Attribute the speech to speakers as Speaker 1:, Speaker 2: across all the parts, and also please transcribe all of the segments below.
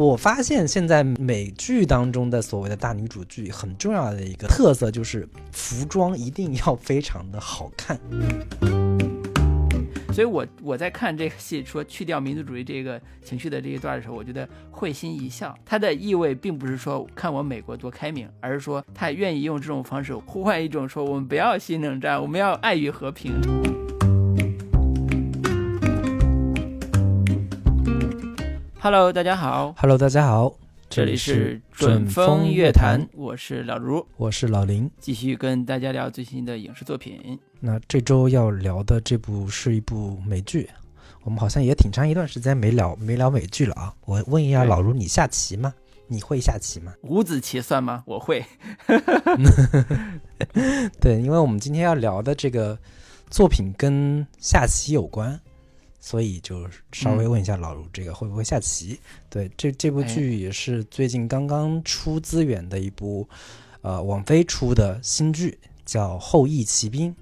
Speaker 1: 我发现现在美剧当中的所谓的大女主剧，很重要的一个特色就是服装一定要非常的好看。
Speaker 2: 所以我我在看这个戏，说去掉民族主义这个情绪的这一段的时候，我觉得会心一笑。它的意味并不是说看我美国多开明，而是说他愿意用这种方式呼唤一种说我们不要新冷战，我们要爱与和平。Hello，大家好。
Speaker 1: Hello，大家好，
Speaker 2: 这里是
Speaker 1: 准
Speaker 2: 风
Speaker 1: 乐
Speaker 2: 坛，，我是老卢，
Speaker 1: 我是老林。
Speaker 2: 继续跟大家聊最新的影视作品。
Speaker 1: 那这周要聊的这部是一部美剧，我们好像也挺长一段时间没聊没聊美剧了啊。我问一下老卢，你下棋吗？你会下棋吗？
Speaker 2: 五子棋算吗？我会。
Speaker 1: 对，因为我们今天要聊的这个作品跟下棋有关，所以就稍微问一下老卢，这个会不会下棋？对，这这部
Speaker 2: 哎
Speaker 1: 剧也是最近刚刚出资源的一部，呃，网飞出的新剧，叫《后羿骑兵》，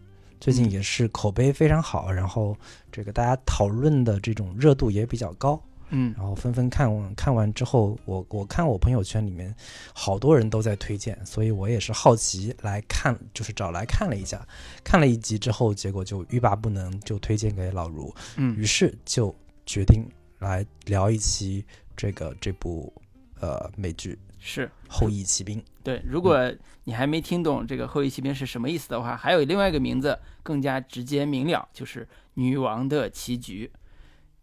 Speaker 1: 最近
Speaker 2: 嗯
Speaker 1: 也是口碑非常好，然后这个大家讨论的这种热度也比较高。
Speaker 2: 嗯
Speaker 1: 然后纷纷看完看完之后，我我看我朋友圈里面好多人都在推荐，所以我也是好奇来看，就是找来看了一下，看了一集之后，结果就欲罢不能，就推荐给老卢，
Speaker 2: 嗯
Speaker 1: 于是就决定来聊一期这个这部呃美剧《
Speaker 2: 是
Speaker 1: 后羿骑兵》。
Speaker 2: 对。如果你还没听懂这个后羿骑兵是什么意思的话，还有另外一个名字更加直接明了，就是女王的棋局。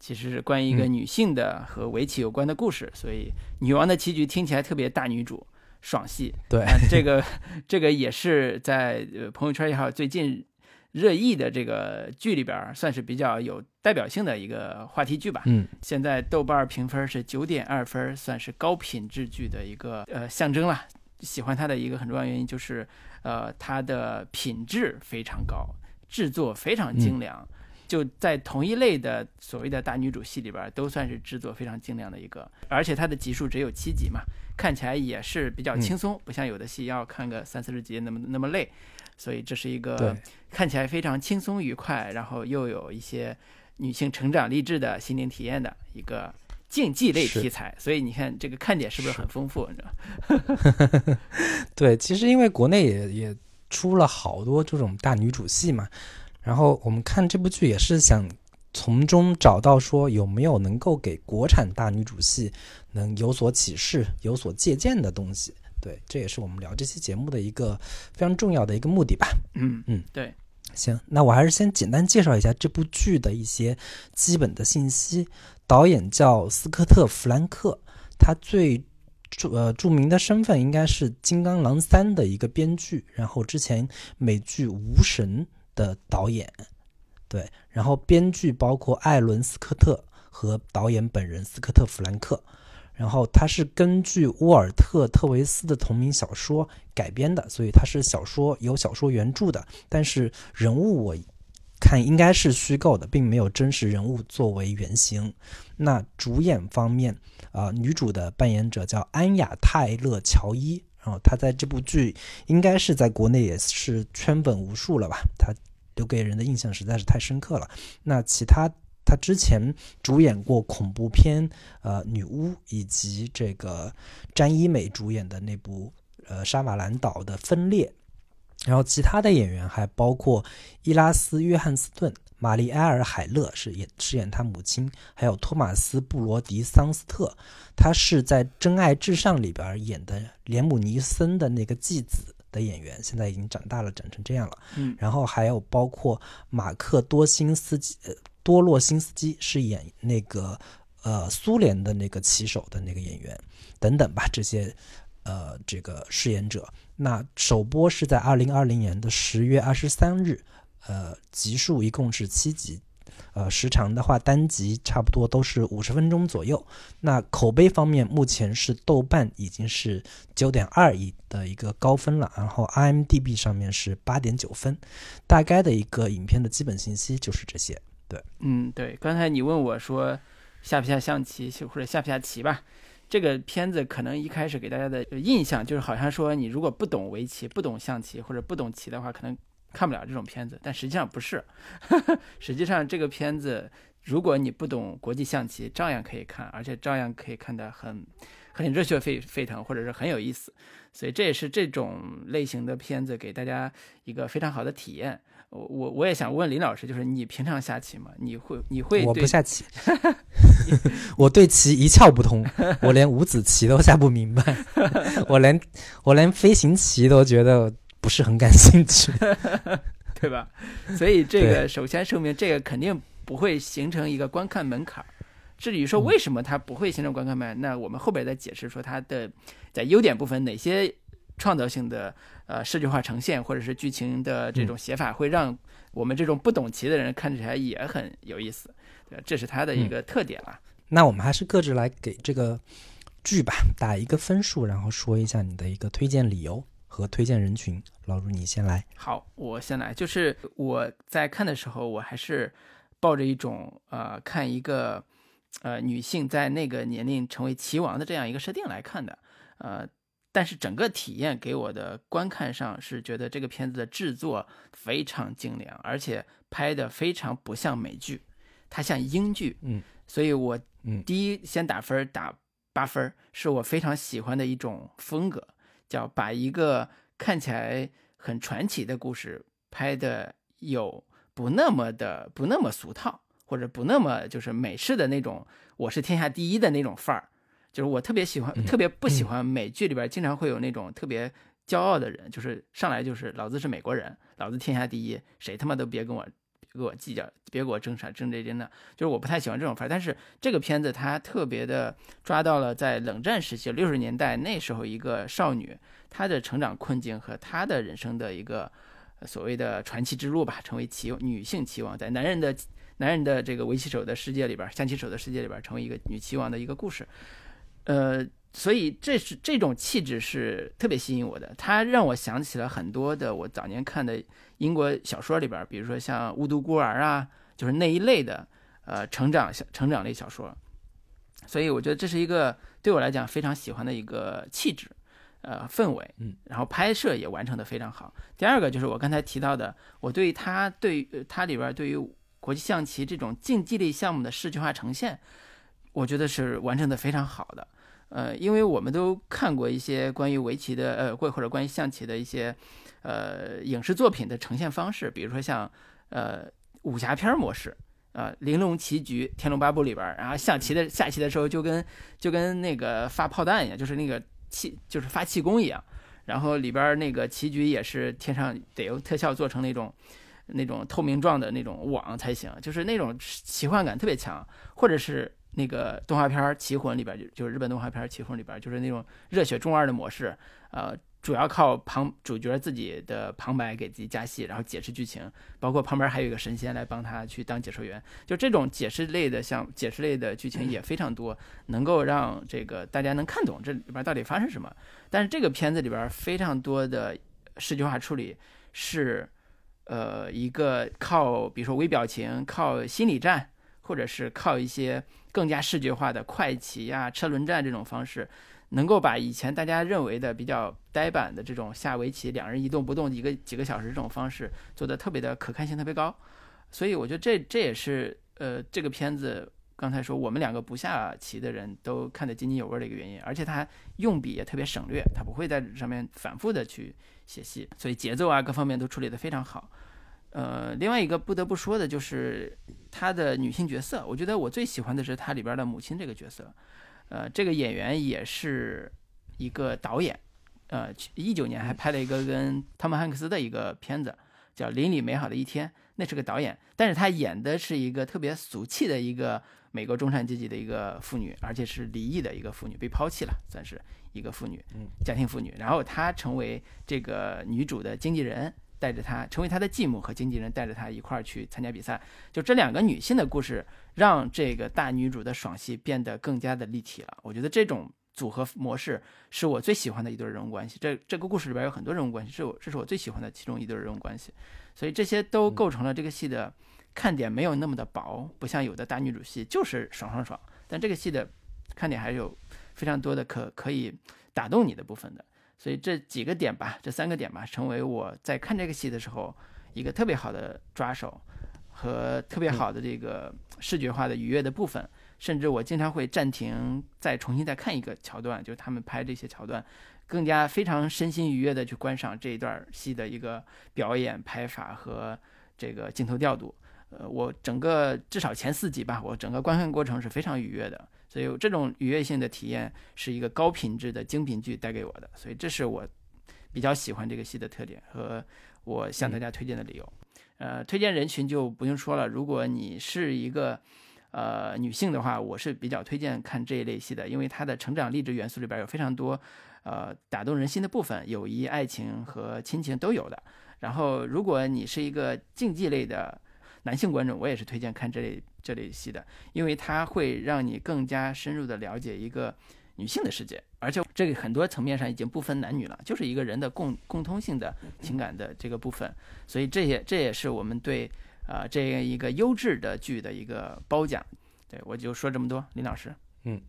Speaker 2: 其实是关于一个
Speaker 1: 嗯
Speaker 2: 女性的和围棋有关的故事，所以女王的棋局听起来特别大女主爽戏。
Speaker 1: 对，
Speaker 2: 啊，这个这个也是在呃朋友圈也好，最近热议的这个剧里边，算是比较有代表性的一个话题剧吧。
Speaker 1: 嗯，
Speaker 2: 现在豆瓣评分是九点二分，算是高品质剧的一个呃象征了。喜欢它的一个很重要原因就是，呃，它的品质非常高，制作非常精良。就在同一类的所谓的大女主戏里边儿，都算是制作非常精良的一个，而且它的集数只有七集嘛，看起来也是比较轻松，不像有的戏要看个三四十集那么那么累，所以这是一个，看起来非常轻松愉快，然后又有一些女性成长励志的心灵体验的一个竞技类题材，所以你看这个看点是不是
Speaker 1: 是
Speaker 2: 很丰富？你知道？
Speaker 1: 对，其实因为国内也也出了好多这种大女主戏嘛，然后我们看这部剧也是想从中找到说有没有能够给国产大女主戏能有所启示、有所借鉴的东西。对，这也是我们聊这期节目的一个非常重要的一个目的吧。
Speaker 2: 嗯
Speaker 1: 嗯，
Speaker 2: 对，
Speaker 1: 行，那我还是先简单介绍一下这部剧的一些基本的信息。导演叫斯科特·弗兰克，他最著呃著名的身份应该是《金刚狼三》的一个编剧，然后之前美剧《无神》的导演，对，然后编剧包括艾伦·斯科特和导演本人斯科特·弗兰克。然后他是根据沃尔特·特维斯的同名小说改编的，所以他是小说有小说原著的，但是人物我看应该是虚构的，并没有真实人物作为原型。那主演方面，啊、女主的扮演者叫安雅·泰勒·乔伊，然后他在这部剧应该是在国内也是圈粉无数了吧？他留给人的印象实在是太深刻了。那其他。他之前主演过恐怖片，呃，《女巫》，以及这个詹一美主演的那部呃沙马兰岛的《分裂》，然后其他的演员还包括伊拉斯·约翰斯顿、玛丽埃尔·海勒是演饰演他母亲，还有托马斯·布罗迪·桑斯特，他是在《真爱至上》里边演的连姆尼森的那个继子的演员，现在已经长大了，长成这样了。
Speaker 2: 嗯
Speaker 1: 然后还有包括马克多辛斯基、呃多洛辛斯基是演那个呃苏联的那个棋手的那个演员等等吧，这些呃这个饰演者。那首播是在二零二零年的十月二十三日，呃，集数一共是七集。呃，时长的话，单集差不多都是五十分钟左右。那口碑方面，目前是豆瓣已经是九点二亿的一个高分了，然后 IMDB 上面是八点九分。大概的一个影片的基本信息就是这些。
Speaker 2: 对嗯，对。刚才你问我说下不下象棋或者下不下棋吧，这个片子可能一开始给大家的印象就是好像说你如果不懂围棋、不懂象棋或者不懂棋的话，可能看不了这种片子。但实际上不是，实际上这个片子如果你不懂国际象棋，照样可以看，而且照样可以看得很 很热血沸沸腾，或者是很有意思。所以这也是这种类型的片子给大家一个非常好的体验。我我我也想问林老师，就是你平常下棋吗？你会你会
Speaker 1: 我不下棋，我对棋一窍不通，我连五子棋都下不明白，我连我连飞行棋都觉得不是很感兴趣，
Speaker 2: 对吧？所以这个首先说明这个肯定不会形成一个观看门槛。至于说为什么它不会形成观看门槛，那我们后边再解释说它的在优点部分哪些。创造性的呃视觉化呈现，或者是剧情的这种写法，会让我们这种不懂棋的人看起来也很有意思，对，这是它的一个特点了。
Speaker 1: 那我们还是各自来给这个剧吧打一个分数，然后说一下你的一个推荐理由和推荐人群。老卢，你先来。
Speaker 2: 好，我先来。就是我在看的时候，我还是抱着一种呃看一个呃女性在那个年龄成为棋王的这样一个设定来看的，呃。但是整个体验给我的观看上是觉得这个片子的制作非常精良，而且拍的非常不像美剧，它像英剧。
Speaker 1: 嗯，
Speaker 2: 所以我第一先打分打八分，是我非常喜欢的一种风格，叫把一个看起来很传奇的故事拍的有不那么的不那么俗套，或者不那么就是美式的那种我是天下第一的那种范儿。就是我特别喜欢，特别不喜欢美剧里边经常会有那种特别骄傲的人，就是上来就是老子是美国人，老子天下第一，谁他妈都别跟我别跟我计较，别给我争啥争这争那。就是我不太喜欢这种范儿。但是这个片子它特别的抓到了在冷战时期六十年代那时候一个少女她的成长困境和她的人生的一个所谓的传奇之路吧，成为棋女性棋王，在男人的男人的这个围棋手的世界里边，象棋手的世界里边，成为一个女棋王的一个故事。呃，所以这是这种气质是特别吸引我的，它让我想起了很多的我早年看的英国小说里边，比如说像《巫毒孤儿》啊，就是那一类的呃成长小成长类小说。所以我觉得这是一个对我来讲非常喜欢的一个气质，呃氛围，
Speaker 1: 嗯，
Speaker 2: 然后拍摄也完成的非常好。第二个就是我刚才提到的，我对它对它里边对于国际象棋这种竞技类项目的视觉化呈现，我觉得是完成的非常好的。呃，因为我们都看过一些关于围棋的，呃，或或者关于象棋的一些，呃，影视作品的呈现方式，比如说像，呃，武侠片模式，啊，《玲珑棋局》《天龙八部》里边，然后象棋的下棋的时候就跟就跟那个发炮弹一样，就是那个气就是发气功一样，然后里边那个棋局也是天上得用特效做成那种那种透明状的那种网才行，就是那种奇幻感特别强，或者是。那个动画片《棋魂》里边就就是日本动画片《棋魂》里边就是那种热血中二的模式，呃，主要靠旁主角自己的旁白给自己加戏，然后解释剧情，包括旁边还有一个神仙来帮他去当解说员，就这种解释类的像解释类的剧情也非常多，能够让这个大家能看懂这里边到底发生什么。但是这个片子里边非常多的视觉化处理是，呃，一个靠比如说微表情、靠心理战，或者是靠一些。更加视觉化的快骑呀、车轮战这种方式，能够把以前大家认为的比较呆板的这种下围棋两人一动不动一个几个小时这种方式做的特别的可看性特别高，所以我觉得这这也是呃这个片子刚才说我们两个不下棋的人都看得津津有味的一个原因，而且他用笔也特别省略，他不会在上面反复的去写戏，所以节奏啊各方面都处理得非常好。呃，另外一个不得不说的就是她的女性角色，我觉得我最喜欢的是她里边的母亲这个角色。呃，这个演员也是一个导演，呃，一九年还拍了一个跟汤姆汉克斯的一个片子，叫《邻里美好的一天》，那是个导演，但是他演的是一个特别俗气的一个美国中产阶级的一个妇女，而且是离异的一个妇女，被抛弃了，算是一个妇女，家庭妇女。然后她成为这个女主的经纪人。带着她成为她的继母和经纪人，带着她一块儿去参加比赛。就这两个女性的故事，让这个大女主的爽戏变得更加的立体了。我觉得这种组合模式是我最喜欢的一对人物关系。这这个故事里边有很多人物关系，是我这是我最喜欢的其中一对人物关系。所以这些都构成了这个戏的看点，没有那么的薄，不像有的大女主戏就是爽爽爽。但这个戏的看点还是有非常多的可可以打动你的部分的。所以这几个点吧，这三个点吧，成为我在看这个戏的时候一个特别好的抓手。和特别好的这个视觉化的愉悦的部分，甚至我经常会暂停再重新再看一个桥段，就是他们拍这些桥段，更加非常身心愉悦的去观赏这一段戏的一个表演拍法和这个镜头调度。呃，我整个至少前四集吧，我整个观看过程是非常愉悦的，所以这种愉悦性的体验是一个高品质的精品剧带给我的，所以这是我比较喜欢这个戏的特点和我向大家推荐的理由。呃，推荐人群就不用说了，如果你是一个呃女性的话，我是比较推荐看这一类戏的，因为它的成长励志元素里边有非常多呃打动人心的部分，友谊、爱情和亲情都有的。然后，如果你是一个竞技类的，男性观众，我也是推荐看这类这类戏的，因为它会让你更加深入的了解一个女性的世界，而且这个很多层面上已经不分男女了，就是一个人的共共通性的情感的这个部分，所以这也这也是我们对啊这样一个优质的剧的一个褒奖。对我就说这么多，林老师，
Speaker 1: 嗯，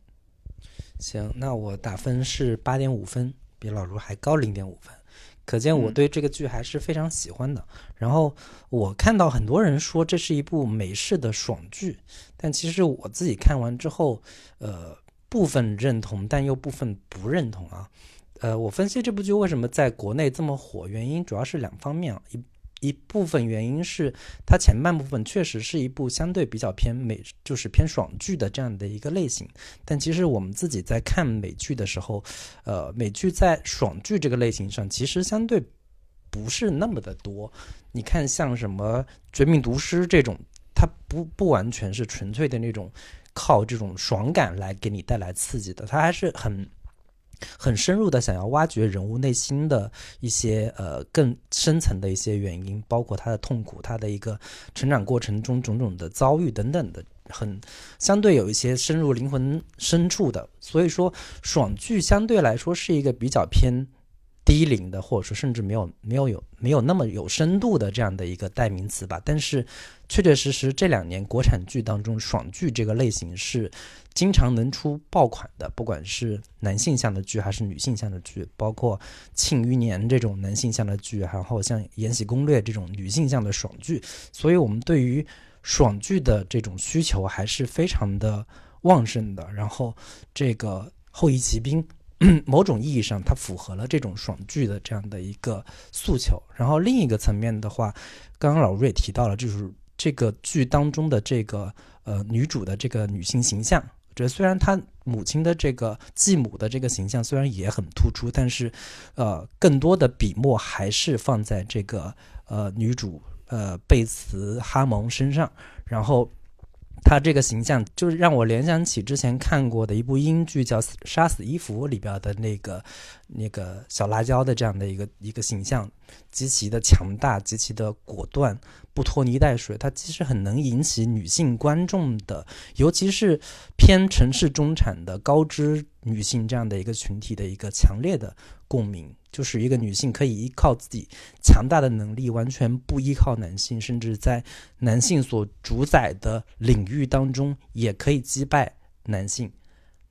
Speaker 1: 行，那我打分是八点五分，比老卢还高零点五分。可见我对这个剧还是非常喜欢的。然后我看到很多人说这是一部美式的爽剧，但其实我自己看完之后，呃，部分认同，但又部分不认同啊。呃，我分析这部剧为什么在国内这么火，原因主要是两方面啊。一一部分原因是它前半部分确实是一部相对比较偏美，就是偏爽剧的这样的一个类型。但其实我们自己在看美剧的时候，呃，美剧在爽剧这个类型上其实相对不是那么的多。你看像什么《绝命毒师》这种，它不不完全是纯粹的那种靠这种爽感来给你带来刺激的，它还是很。很深入的想要挖掘人物内心的一些呃更深层的一些原因，包括他的痛苦，他的一个成长过程中种种的遭遇等等的，很相对有一些深入灵魂深处的。所以说，爽剧相对来说是一个比较偏低龄的，或者说甚至没有没有有没有那么有深度的这样的一个代名词吧。但是，确确实实这两年国产剧当中，爽剧这个类型是。经常能出爆款的，不管是男性向的剧还是女性向的剧，包括《庆余年》这种男性向的剧，然后像《延禧攻略》这种女性向的爽剧，所以我们对于爽剧的这种需求还是非常的旺盛的。然后这个《后羿骑兵》，某种意义上它符合了这种爽剧的这样的一个诉求。然后另一个层面的话，刚刚老瑞提到了，就是这个剧当中的这个呃女主的这个女性形象。这虽然他母亲的这个继母的这个形象虽然也很突出，但是，呃，更多的笔墨还是放在这个呃女主呃贝茨哈蒙身上，然后。他这个形象就是让我联想起之前看过的一部英剧，叫《杀死伊芙》里边的那个那个小辣椒的这样的一个一个形象，极其的强大，极其的果断，不拖泥带水。它其实很能引起女性观众的，尤其是偏城市中产的高知女性这样的一个群体的一个强烈的共鸣。就是一个女性可以依靠自己强大的能力，完全不依靠男性，甚至在男性所主宰的领域当中也可以击败男性。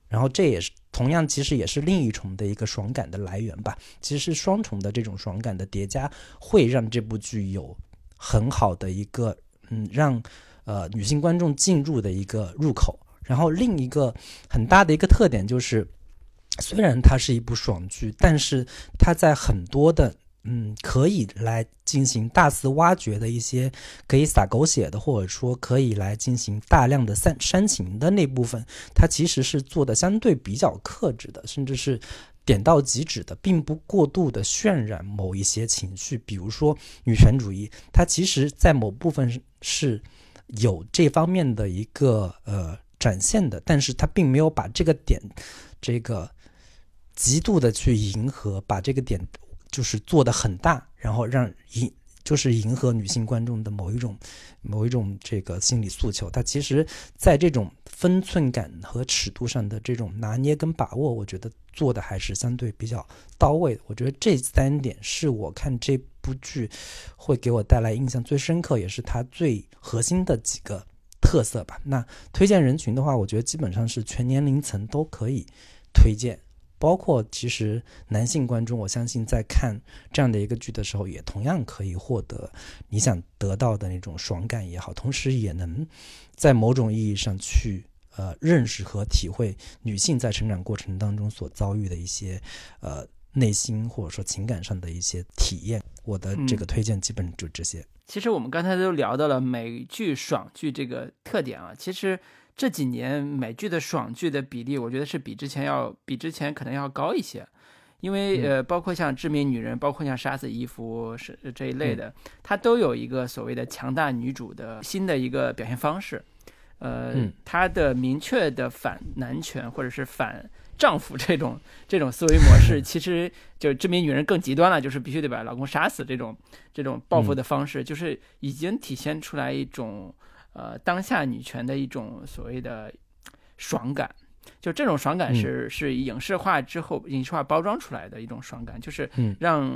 Speaker 1: 然后这也是同样，其实也是另一重的一个爽感的来源吧。其实双重的这种爽感的叠加，会让这部剧有很好的一个嗯，让呃女性观众进入的一个入口。然后另一个很大的一个特点就是。虽然它是一部爽剧，但是它在很多的嗯可以来进行大肆挖掘的一些可以撒狗血的，或者说可以来进行大量的煽煽情的那部分，它其实是做的相对比较克制的，甚至是点到即止的，并不过度的渲染某一些情绪。比如说女权主义，它其实在某部分是有这方面的一个呃展现的，但是它并没有把这个点这个。极度的去迎合，把这个点就是做的很大，然后让迎就是迎合女性观众的某一种某一种这个心理诉求。它其实在这种分寸感和尺度上的这种拿捏跟把握，我觉得做的还是相对比较到位的。我觉得这三点是我看这部剧会给我带来印象最深刻，也是它最核心的几个特色吧。那推荐人群的话，我觉得基本上是全年龄层都可以推荐。包括其实男性观众，我相信在看这样的一个剧的时候，也同样可以获得你想得到的那种爽感也好，同时也能在某种意义上去呃认识和体会女性在成长过程当中所遭遇的一些呃内心或者说情感上的一些体验。我的这个推荐基本就这些。
Speaker 2: 其实我们刚才都聊到了美剧爽剧这个特点啊，其实。这几年美剧的爽剧的比例，我觉得是比之前要比之前可能要高一些，因为呃，包括像《致命女人》，包括像《杀死伊芙》是这一类的，它都有一个所谓的强大女主的新的一个表现方式，呃，它的明确的反男权或者是反丈夫这种这种思维模式，其实就《致命女人》更极端了，就是必须得把老公杀死这种这种报复的方式，就是已经体现出来一种。呃，当下女权的一种所谓的爽感，就这种爽感是是影视化之后影视化包装出来的一种爽感，就是让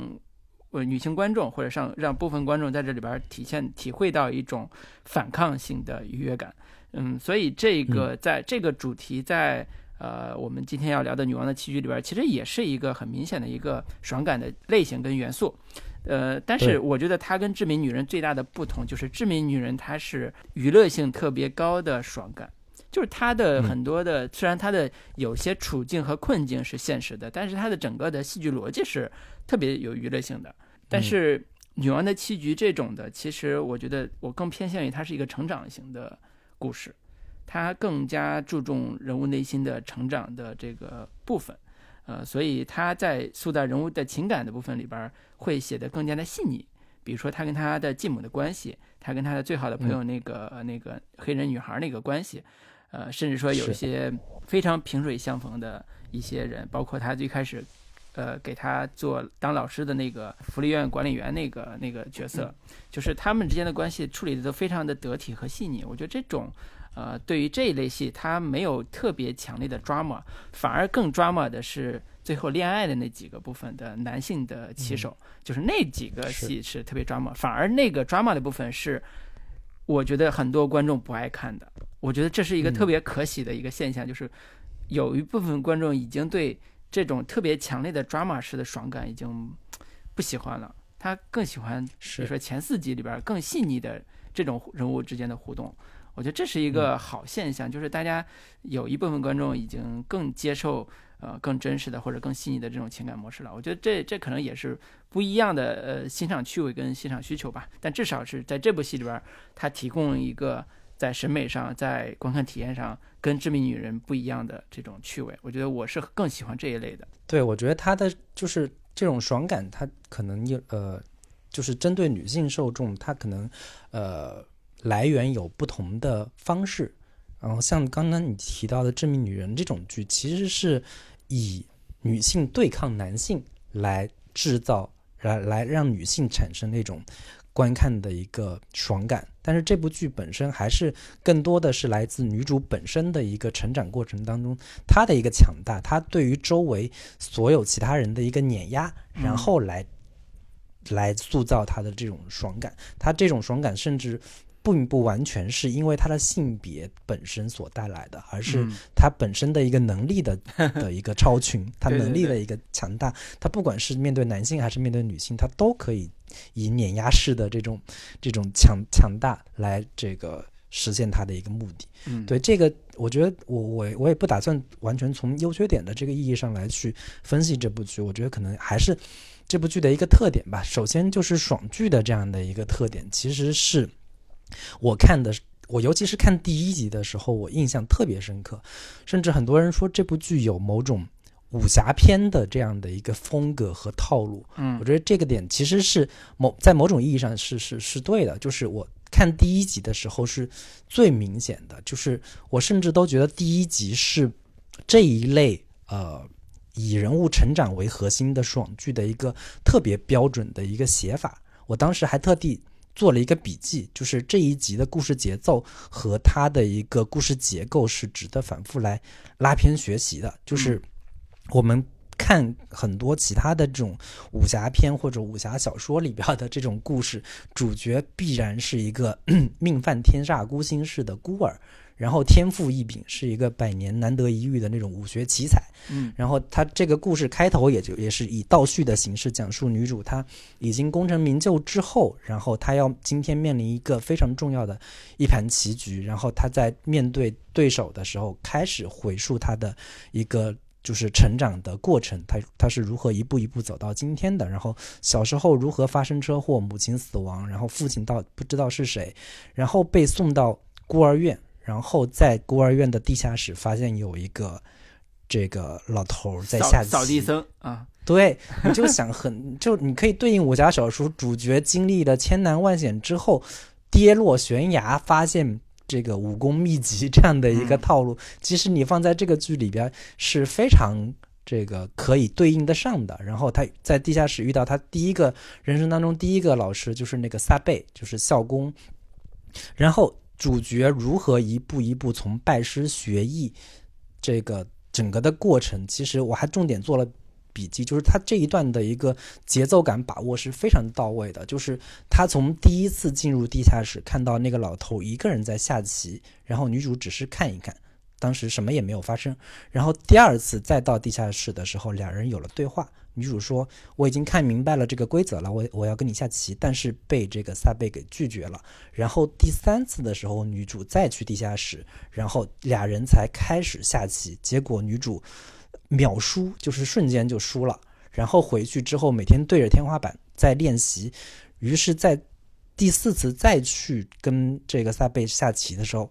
Speaker 2: 呃女性观众或者让让部分观众在这里边体现体会到一种反抗性的愉悦感。嗯，所以这个在这个主题在呃我们今天要聊的《女王的棋局》里边，其实也是一个很明显的一个爽感的类型跟元素。呃，但是我觉得它跟《致命女人》最大的不同就是，《致命女人》它是娱乐性特别高的爽感，就是它的很多的，虽然它的有些处境和困境是现实的，但是它的整个的戏剧逻辑是特别有娱乐性的。但是《女王的棋局》这种的，其实我觉得我更偏向于它是一个成长型的故事，它更加注重人物内心的成长的这个部分。呃，所以他在塑造人物的情感的部分里边，会写得更加的细腻。比如说他跟他的继母的关系，他跟他的最好的朋友那个那个黑人女孩那个关系，呃，甚至说有一些非常萍水相逢的一些人，包括他最开始，呃，给他做当老师的那个福利院管理员那个那个角色，就是他们之间的关系处理的都非常的得体和细腻。我觉得这种。呃，对于这一类戏，它没有特别强烈的 drama，反而更 drama 的是最后恋爱的那几个部分的男性的棋手，就是那几个戏是特别 drama，反而那个 drama 的部分是，我觉得很多观众不爱看的。我觉得这是一个特别可喜的一个现象，就是有一部分观众已经对这种特别强烈的 drama 式的爽感已经不喜欢了，他更喜欢，比如说前四集里边更细腻的这种人物之间的互动。我觉得这是一个好现象，就是大家有一部分观众已经更接受呃更真实的或者更细腻的这种情感模式了。我觉得这这可能也是不一样的呃欣赏趣味跟欣赏需求吧。但至少是在这部戏里边，它提供了一个在审美上、在观看体验上跟《致命女人》不一样的这种趣味。我觉得我是更喜欢这一类的。
Speaker 1: 对，我觉得它的就是这种爽感，它可能呃，就是针对女性受众，它可能呃。来源有不同的方式，然后像刚刚你提到的《致命女人》这种剧，其实是以女性对抗男性来制造，来来让女性产生那种观看的一个爽感。但是这部剧本身还是更多的是来自女主本身的一个成长过程当中，她的一个强大，她对于周围所有其他人的一个碾压，然后来来塑造她的这种爽感。她这种爽感甚至。并不完全是因为他的性别本身所带来的，而是他本身的一个能力的 的一个超群，他能力的一个强大。他不管是面对男性还是面对女性，他都可以以碾压式的这种这种强强大来这个实现他的一个目的。
Speaker 2: 嗯，
Speaker 1: 对这个，我觉得我我我也不打算完全从优缺点的这个意义上来去分析这部剧。我觉得可能还是这部剧的一个特点吧。首先就是爽剧的这样的一个特点，其实是。我看的，我尤其是看第一集的时候，我印象特别深刻，甚至很多人说这部剧有某种武侠片的这样的一个风格和套路。
Speaker 2: 嗯，
Speaker 1: 我觉得这个点其实是某在某种意义上是是是对的。就是我看第一集的时候是最明显的，就是我甚至都觉得第一集是这一类呃以人物成长为核心的爽剧的一个特别标准的一个写法。我当时还特地。做了一个笔记，就是这一集的故事节奏和它的一个故事结构是值得反复来拉片学习的。就是我们看很多其他的这种武侠片或者武侠小说里边的这种故事，主角必然是一个 命犯天煞孤星式的孤儿。然后天赋异禀，是一个百年难得一遇的那种武学奇才。
Speaker 2: 嗯
Speaker 1: 然后他这个故事开头也就也是以倒叙的形式讲述女主她已经功成名就之后，然后她要今天面临一个非常重要的一盘棋局，然后她在面对对手的时候开始回溯她的一个。就是成长的过程，她她是如何一步一步走到今天的，然后小时候如何发生车祸，母亲死亡，然后父亲到不知道是谁，然后被送到孤儿院，然后在孤儿院的地下室发现有一个这个老头儿在下棋，
Speaker 2: 扫地僧啊，
Speaker 1: 对，你就想很就你可以对应武侠小说主角经历了千难万险之后跌落悬崖，发现这个武功秘籍这样的一个
Speaker 2: 嗯。
Speaker 1: 套路，其实你放在这个剧里边是非常这个可以对应得上的。然后他在地下室遇到他第一个人生当中第一个老师就是那个撒贝，就是校工，然后主角如何一步一步从拜师学艺这个整个的过程，其实我还重点做了笔记，就是他这一段的一个节奏感把握是非常到位的。就是他从第一次进入地下室，看到那个老头一个人在下棋，然后女主只是看一看，当时什么也没有发生。然后第二次再到地下室的时候，两人有了对话。女主说：“我已经看明白了这个规则了，我我要跟你下棋，但是被这个萨贝给拒绝了。”然后第三次的时候，女主再去地下室，然后俩人才开始下棋，结果女主秒输，就是瞬间就输了。然后回去之后，每天对着天花板在练习，于是，在第四次再去跟这个萨贝下棋的时候，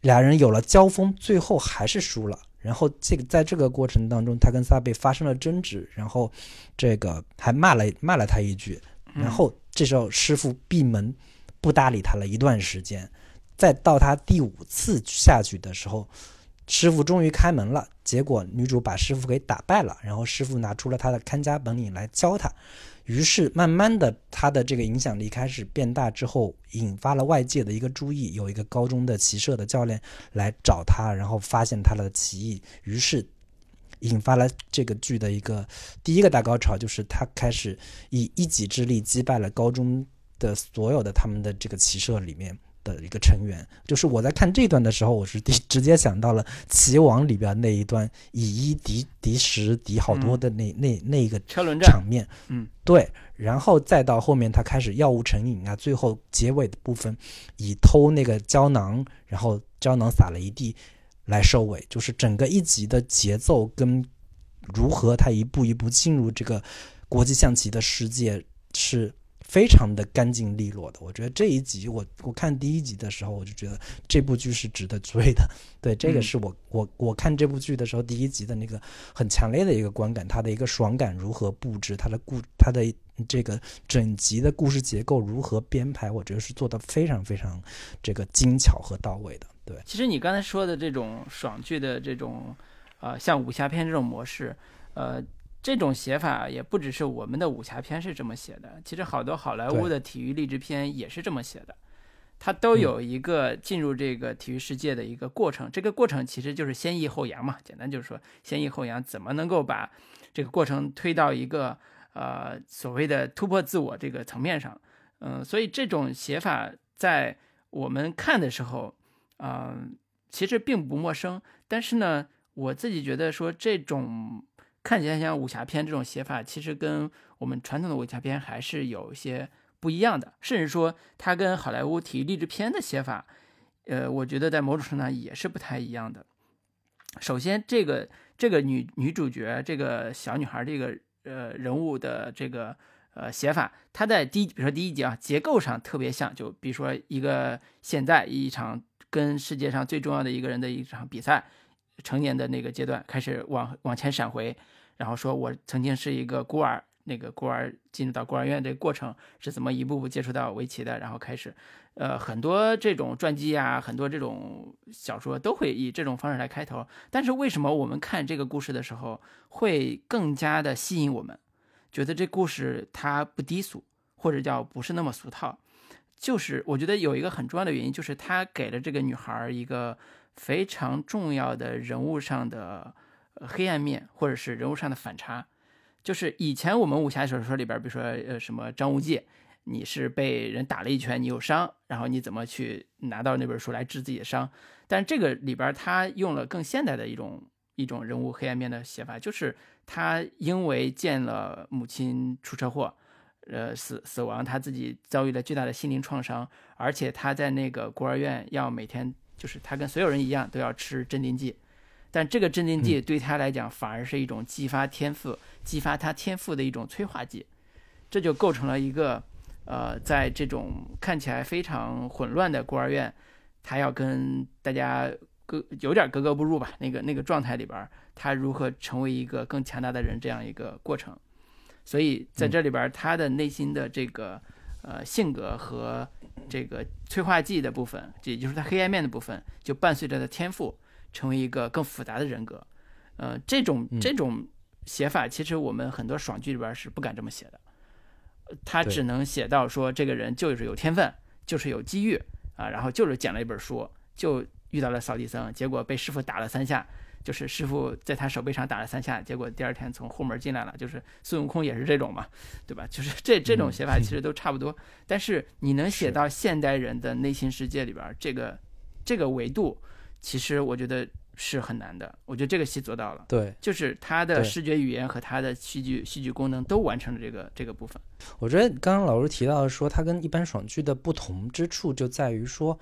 Speaker 1: 俩人有了交锋，最后还是输了。然后这个在这个过程当中，他跟萨贝发生了争执，然后这个还骂了骂了他一句，然后这时候师傅闭门不搭理他了一段时间，再到他第五次下去的时候，师傅终于开门了，结果女主把师傅给打败了，然后师傅拿出了他的看家本领来教他，于是慢慢的他的这个影响力开始变大之后，引发了外界的一个注意，有一个高中的骑射的教练来找他，然后发现他的棋艺，于是引发了这个剧的一个第一个大高潮，就是他开始以一己之力击败了高中的所有的他们的这个骑射里面。的一个成员。就是我在看这段的时候，我是第 直接想到了《棋王》里边那一段以一敌敌十敌好多的那、那那个
Speaker 2: 车轮战，
Speaker 1: 场面，
Speaker 2: 嗯，
Speaker 1: 对，然后再到后面他开始药物成瘾啊，最后结尾的部分以偷那个胶囊，然后胶囊撒了一地来收尾，就是整个一集的节奏跟如何他一步一步进入这个国际象棋的世界是非常的干净利落的。我觉得这一集我我看第一集的时候，我就觉得这部剧是值得追的。对，这个
Speaker 2: 嗯
Speaker 1: 是我我我看这部剧的时候第一集的那个很强烈的一个观感，它的一个爽感如何布置，它的故它的这个整集的故事结构如何编排，我觉得是做的非常非常这个精巧和到位的。对，
Speaker 2: 其实你刚才说的这种爽剧的这种，呃，像武侠片这种模式，呃，这种写法也不只是我们的武侠片是这么写的，其实好多好莱坞的体育励志片也是这么写的，它都有一个进入这个体育世界的一个过程，这个过程其实就是先抑后扬嘛，简单就是说先抑后扬，怎么能够把这个过程推到一个呃所谓的突破自我这个层面上，嗯、所以这种写法在我们看的时候。嗯，其实并不陌生，但是呢，我自己觉得说这种看起来像武侠片这种写法，其实跟我们传统的武侠片还是有一些不一样的，甚至说它跟好莱坞体育励志片的写法，呃，我觉得在某种程度上也是不太一样的。首先，这个这个女女主角这个小女孩这个呃人物的这个呃写法，她在第一比如说第一集啊结构上特别像，就比如说一个现在一场。跟世界上最重要的一个人的一场比赛，成年的那个阶段开始往往前闪回，然后说我曾经是一个孤儿，那个孤儿进入到孤儿院这个过程是怎么一步步接触到围棋的，然后开始，呃，很多这种传记啊，很多这种小说都会以这种方式来开头。但是为什么我们看这个故事的时候会更加的吸引我们，觉得这故事它不低俗，或者叫不是那么俗套？就是我觉得有一个很重要的原因，就是他给了这个女孩一个非常重要的人物上的黑暗面，或者是人物上的反差。就是以前我们武侠小说里边，比如说呃什么张无忌，你是被人打了一拳，你有伤，然后你怎么去拿到那本书来治自己的伤？但这个里边他用了更现代的一种一种人物黑暗面的写法，就是他因为见了母亲出车祸，呃死死亡，他自己遭遇了巨大的心灵创伤，而且他在那个孤儿院要每天就是他跟所有人一样都要吃镇定剂，但这个镇定剂对他来讲反而是一种激发天赋、激发他天赋的一种催化剂，这就构成了一个。呃，在这种看起来非常混乱的孤儿院，他要跟大家格有点格格不入吧？那个那个状态里边，他如何成为一个更强大的人这样一个过程？所以在这里边，他的内心的这个呃性格和这个催化剂的部分，也就是他黑暗面的部分，就伴随着他天赋，成为一个更复杂的人格。呃，这种这种写法，其实我们很多爽剧里边是不敢这么写的。他只能写到说，这个人就是有天分，就是有机遇啊，然后就是捡了一本书，就遇到了扫地僧，结果被师傅打了三下，就是师傅在他手背上打了三下，结果第二天从后门进来了，就是孙悟空也是这种嘛，对吧？就是这这种写法其实都差不多，但是你能写到现代人的内心世界里边，这个这个维度，其实我觉得。是很难的，我觉得这个戏做到了。
Speaker 1: 对，
Speaker 2: 就是他的视觉语言和他的戏剧戏剧功能都完成了这个这个部分。
Speaker 1: 我觉得刚刚老师提到说，他跟一般爽剧的不同之处就在于说，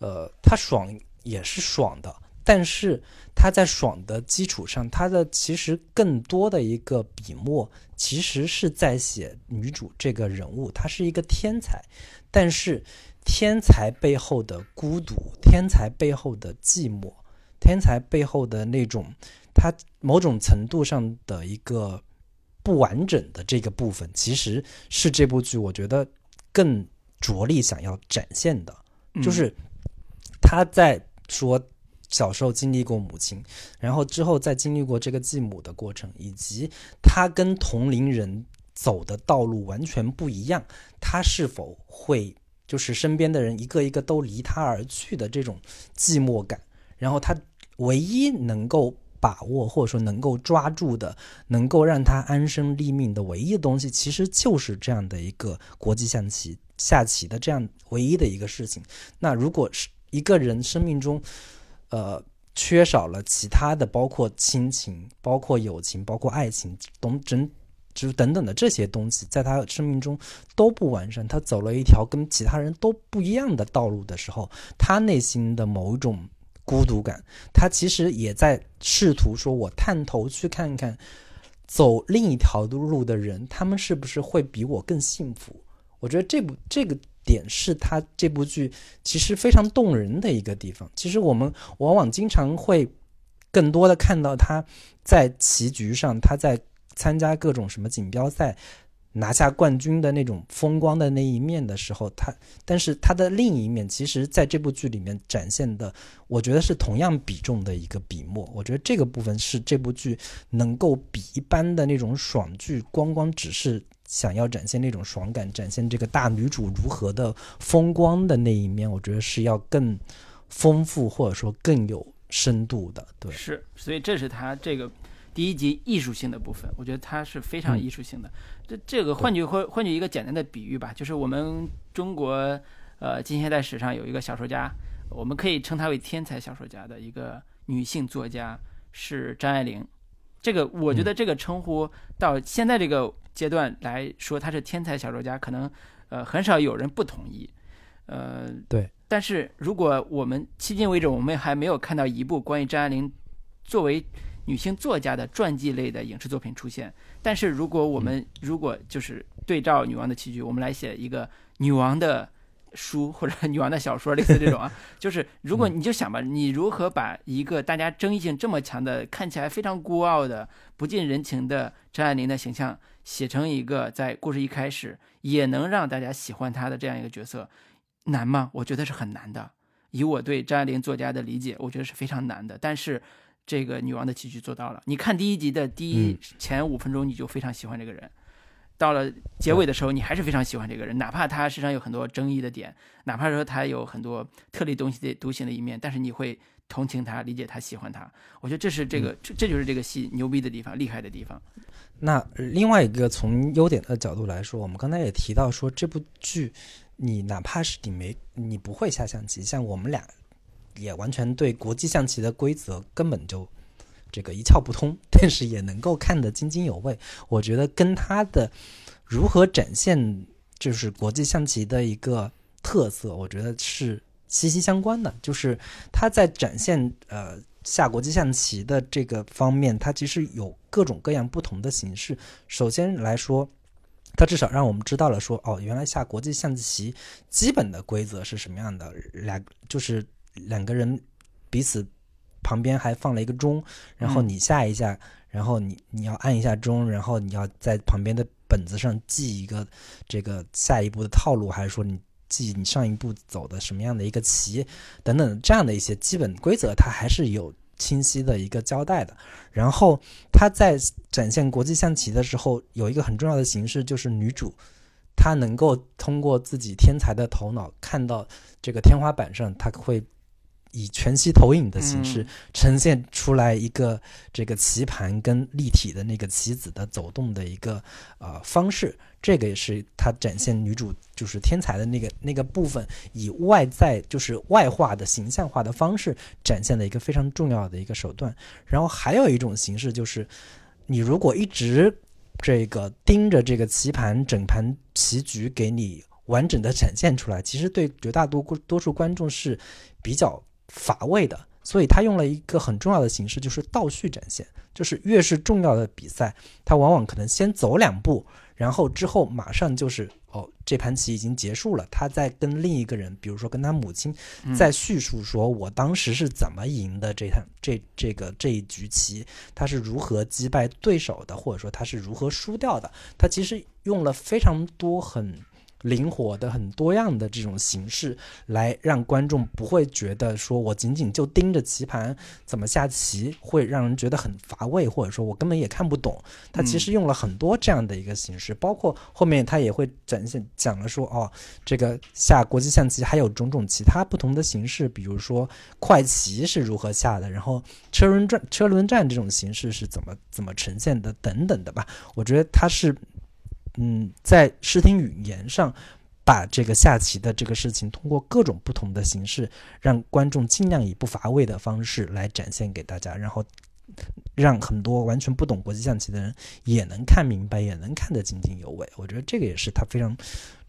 Speaker 1: 呃，他爽也是爽的，但是他在爽的基础上，他的其实更多的一个笔墨，其实是在写女主这个人物，她是一个天才，但是天才背后的孤独，天才背后的寂寞。天才背后的那种，他某种程度上的一个不完整的这个部分，其实是这部剧我觉得更着力想要展现的，就是他在说小时候经历过母亲，然后之后再经历过这个继母的过程，以及他跟同龄人走的道路完全不一样，他是否会就是身边的人一个一个都离他而去的这种寂寞感，然后他。唯一能够把握或者说能够抓住的，能够让他安身立命的唯一的东西，其实就是这样的一个国际象棋下棋的这样唯一的一个事情。那如果是一个人生命中，呃，缺少了其他的，包括亲情、包括友情、包括爱情，等整，就是等等的这些东西，在他生命中都不完善，他走了一条跟其他人都不一样的道路的时候，他内心的某一种。孤独感，他其实也在试图说，我探头去看看，走另一条路的人，他们是不是会比我更幸福？我觉得这部这个点是他这部剧其实非常动人的一个地方。其实我们往往经常会更多的看到他在棋局上，他在参加各种什么锦标赛。拿下冠军的那种风光的那一面的时候，他，但是他的另一面，其实在这部剧里面展现的，我觉得是同样比重的一个笔墨。我觉得这个部分是这部剧能够比一般的那种爽剧，光光只是想要展现那种爽感，展现这个大女主如何的风光的那一面，我觉得是要更丰富或者说更有深度的。对，
Speaker 2: 是，所以这是他这个。第一集艺术性的部分，我觉得它是非常艺术性的。这这个换句换换句一个简单的比喻吧，就是我们中国呃近现代史上有一个小说家，我们可以称她为天才小说家的一个女性作家是张爱玲。这个我觉得这个称呼到现在这个阶段来说，她是天才小说家，可能呃很少有人不同意。呃，
Speaker 1: 对。
Speaker 2: 但是如果我们迄今为止我们还没有看到一部关于张爱玲作为女性作家的传记类的影视作品出现，但是如果我们如果就是对照《女王的棋局》，我们来写一个女王的书或者女王的小说，类似这种啊，就是如果你就想吧，你如何把一个大家争议性这么强的、看起来非常孤傲的、不近人情的张爱玲的形象，写成一个在故事一开始也能让大家喜欢她的这样一个角色，难吗？我觉得是很难的。以我对张爱玲作家的理解，我觉得是非常难的。但是。这个女王的棋局做到了。你看第一集的第一前五分钟，你就非常喜欢这个人；到了结尾的时候，你还是非常喜欢这个人，哪怕他身上有很多争议的点，哪怕说他有很多特立东西的独行的一面，但是你会同情他、理解他、喜欢他。我觉得这是这个，这这就是这个戏牛逼的地方、厉害的地方。
Speaker 1: 那另外一个从优点的角度来说，我们刚才也提到说，这部剧你哪怕是你没你不会下象棋，像我们俩。也完全对国际象棋的规则根本就这个一窍不通，但是也能够看得津津有味。我觉得跟他的如何展现就是国际象棋的一个特色，我觉得是息息相关的。就是他在展现呃下国际象棋的这个方面，它其实有各种各样不同的形式。首先来说。它至少让我们知道了，说哦，原来下国际象棋基本的规则是什么样的。来就是两个人彼此旁边还放了一个钟，然后你下一下，然后你你要按一下钟，然后你要在旁边的本子上记一个这个下一步的套路，还是说你记你上一步走的什么样的一个棋等等这样的一些基本规则，它还是有。清晰的一个交代的，然后他在展现国际象棋的时候，有一个很重要的形式，就是女主她能够通过自己天才的头脑，看到这个天花板上，她会。以全息投影的形式呈现出来一个这个棋盘跟立体的那个棋子的走动的一个呃方式，这个也是它展现女主就是天才的那个那个部分，以外在就是外化的形象化的方式展现的一个非常重要的一个手段。然后还有一种形式就是，你如果一直这个盯着这个棋盘，整盘棋局给你完整的展现出来，其实对绝大多多数观众是比较。乏味的，所以他用了一个很重要的形式，就是倒叙展现。就是越是重要的比赛，他往往可能先走两步，然后之后马上就是哦，这盘棋已经结束了。他在跟另一个人，比如说跟他母亲，在叙述说我当时是怎么赢的这趟这这个这一局棋，他是如何击败对手的，或者说他是如何输掉的。他其实用了非常多很。灵活的、很多样的这种形式，来让观众不会觉得说我仅仅就盯着棋盘怎么下棋，会让人觉得很乏味，或者说我根本也看不懂。他其实用了很多这样的一个形式，包括后面他也会展现讲了说，哦，这个下国际象棋还有种种其他不同的形式，比如说快棋是如何下的，然后车轮战、车轮战这种形式是怎么怎么呈现的等等的吧。我觉得他是。嗯，在视听语言上，把这个下棋的这个事情，通过各种不同的形式，让观众尽量以不乏味的方式来展现给大家，然后让很多完全不懂国际象棋的人也能看明白，也能看得津津有味。我觉得这个也是他非常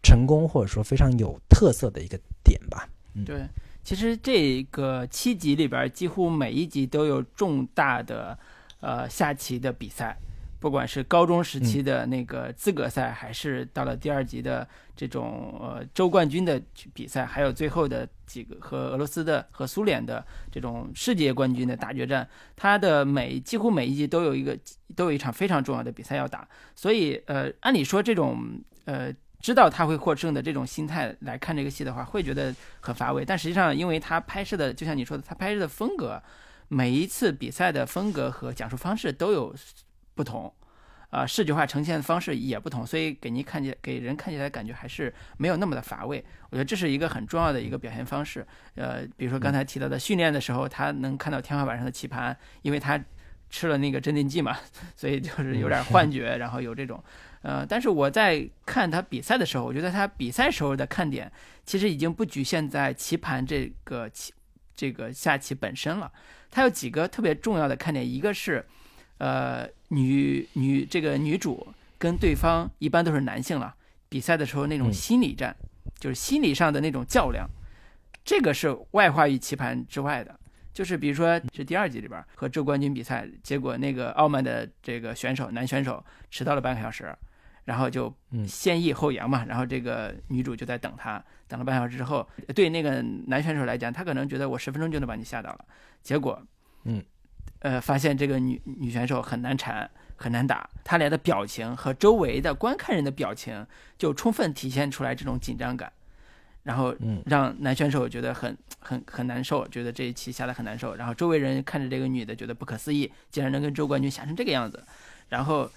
Speaker 1: 成功或者说非常有特色的一个点吧。嗯，
Speaker 2: 对，其实这个七集里边，几乎每一集都有重大的呃下棋的比赛。不管是高中时期的那个资格赛，还是到了第二级的这种呃周冠军的比赛，还有最后的几个和俄罗斯的和苏联的这种世界冠军的大决战，他的每几乎每一集都有一个都有一场非常重要的比赛要打。所以呃，按理说这种呃知道他会获胜的这种心态来看这个戏的话，会觉得很乏味。但实际上，因为他拍摄的就像你说的，他拍摄的风格，每一次比赛的风格和讲述方式都有。不同，啊，视觉化呈现的方式也不同，所以给您看见给人看起来感觉还是没有那么的乏味。我觉得这是一个很重要的一个表现方式。呃，比如说刚才提到的训练的时候，他能看到天花板上的棋盘，因为他吃了那个镇定剂嘛，所以就是有点幻觉，然后有这种。呃，但是我在看他比赛的时候，我觉得他比赛时候的看点其实已经不局限在棋盘这个棋这个下棋本身了。他有几个特别重要的看点，一个是。呃，女女这个女主跟对方一般都是男性了，比赛的时候那种心理战，就是心理上的那种较量，这个是外化于棋盘之外的。就是比如说是第二集里边和周冠军比赛，结果那个傲慢的这个选手男选手迟到了半个小时，然后就先抑后扬嘛，然后这个女主就在等他，等了半小时之后，对那个男选手来讲，他可能觉得我十分钟就能把你吓到了，结果，
Speaker 1: 嗯。
Speaker 2: 呃，发现这个女女选手很难缠，很难打，他俩的表情和周围的观看人的表情就充分体现出来这种紧张感，然后让男选手觉得很很很难受，觉得这一期下的很难受，然后周围人看着这个女的觉得不可思议，竟然能跟周冠军下成这个样子，然后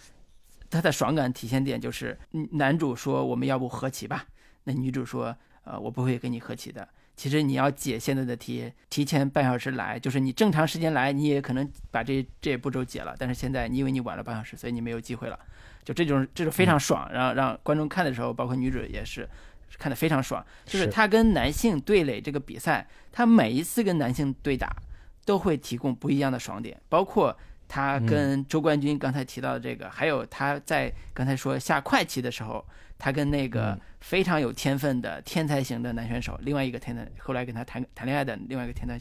Speaker 2: 他的爽感体现点就是男主说我们要不和棋吧，那女主说呃我不会跟你和棋的。其实你要解现在的题，提前半小时来，就是你正常时间来，你也可能把这这步骤解了。但是现在你因为你晚了半小时，所以你没有机会了。就这种这种非常爽，然后让观众看的时候，包括女主也是看得非常爽。就是她跟男性对垒这个比赛，她每一次跟男性对打都会提供不一样的爽点，包括他跟周冠军刚才提到的这个，还有他在刚才说下快棋的时候，他跟那个非常有天分的天才型的男选手，另外一个天才后来跟他谈谈恋爱的另外一个天才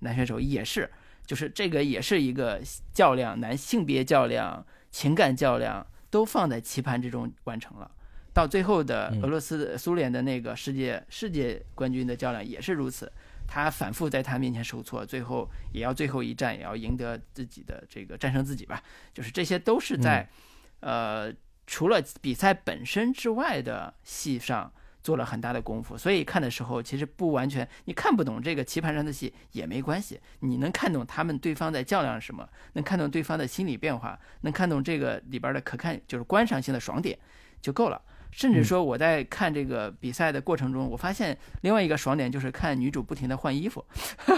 Speaker 2: 男选手也是，就是这个也是一个较量，男性别较量、情感较量都放在棋盘之中完成了。到最后的俄罗斯、苏联的那个世界世界冠军的较量也是如此。他反复在他面前受挫，最后也要最后一战，也要赢得自己的这个战胜自己吧。就是这些都是在，呃，除了比赛本身之外的戏上做了很大的功夫。所以看的时候其实不完全，你看不懂这个棋盘上的戏也没关系，你能看懂他们对方在较量什么，能看懂对方的心理变化，能看懂这个里边的可看就是观赏性的爽点就够了。甚至说我在看这个比赛的过程中，我发现另外一个爽点就是看女主不停的换衣服，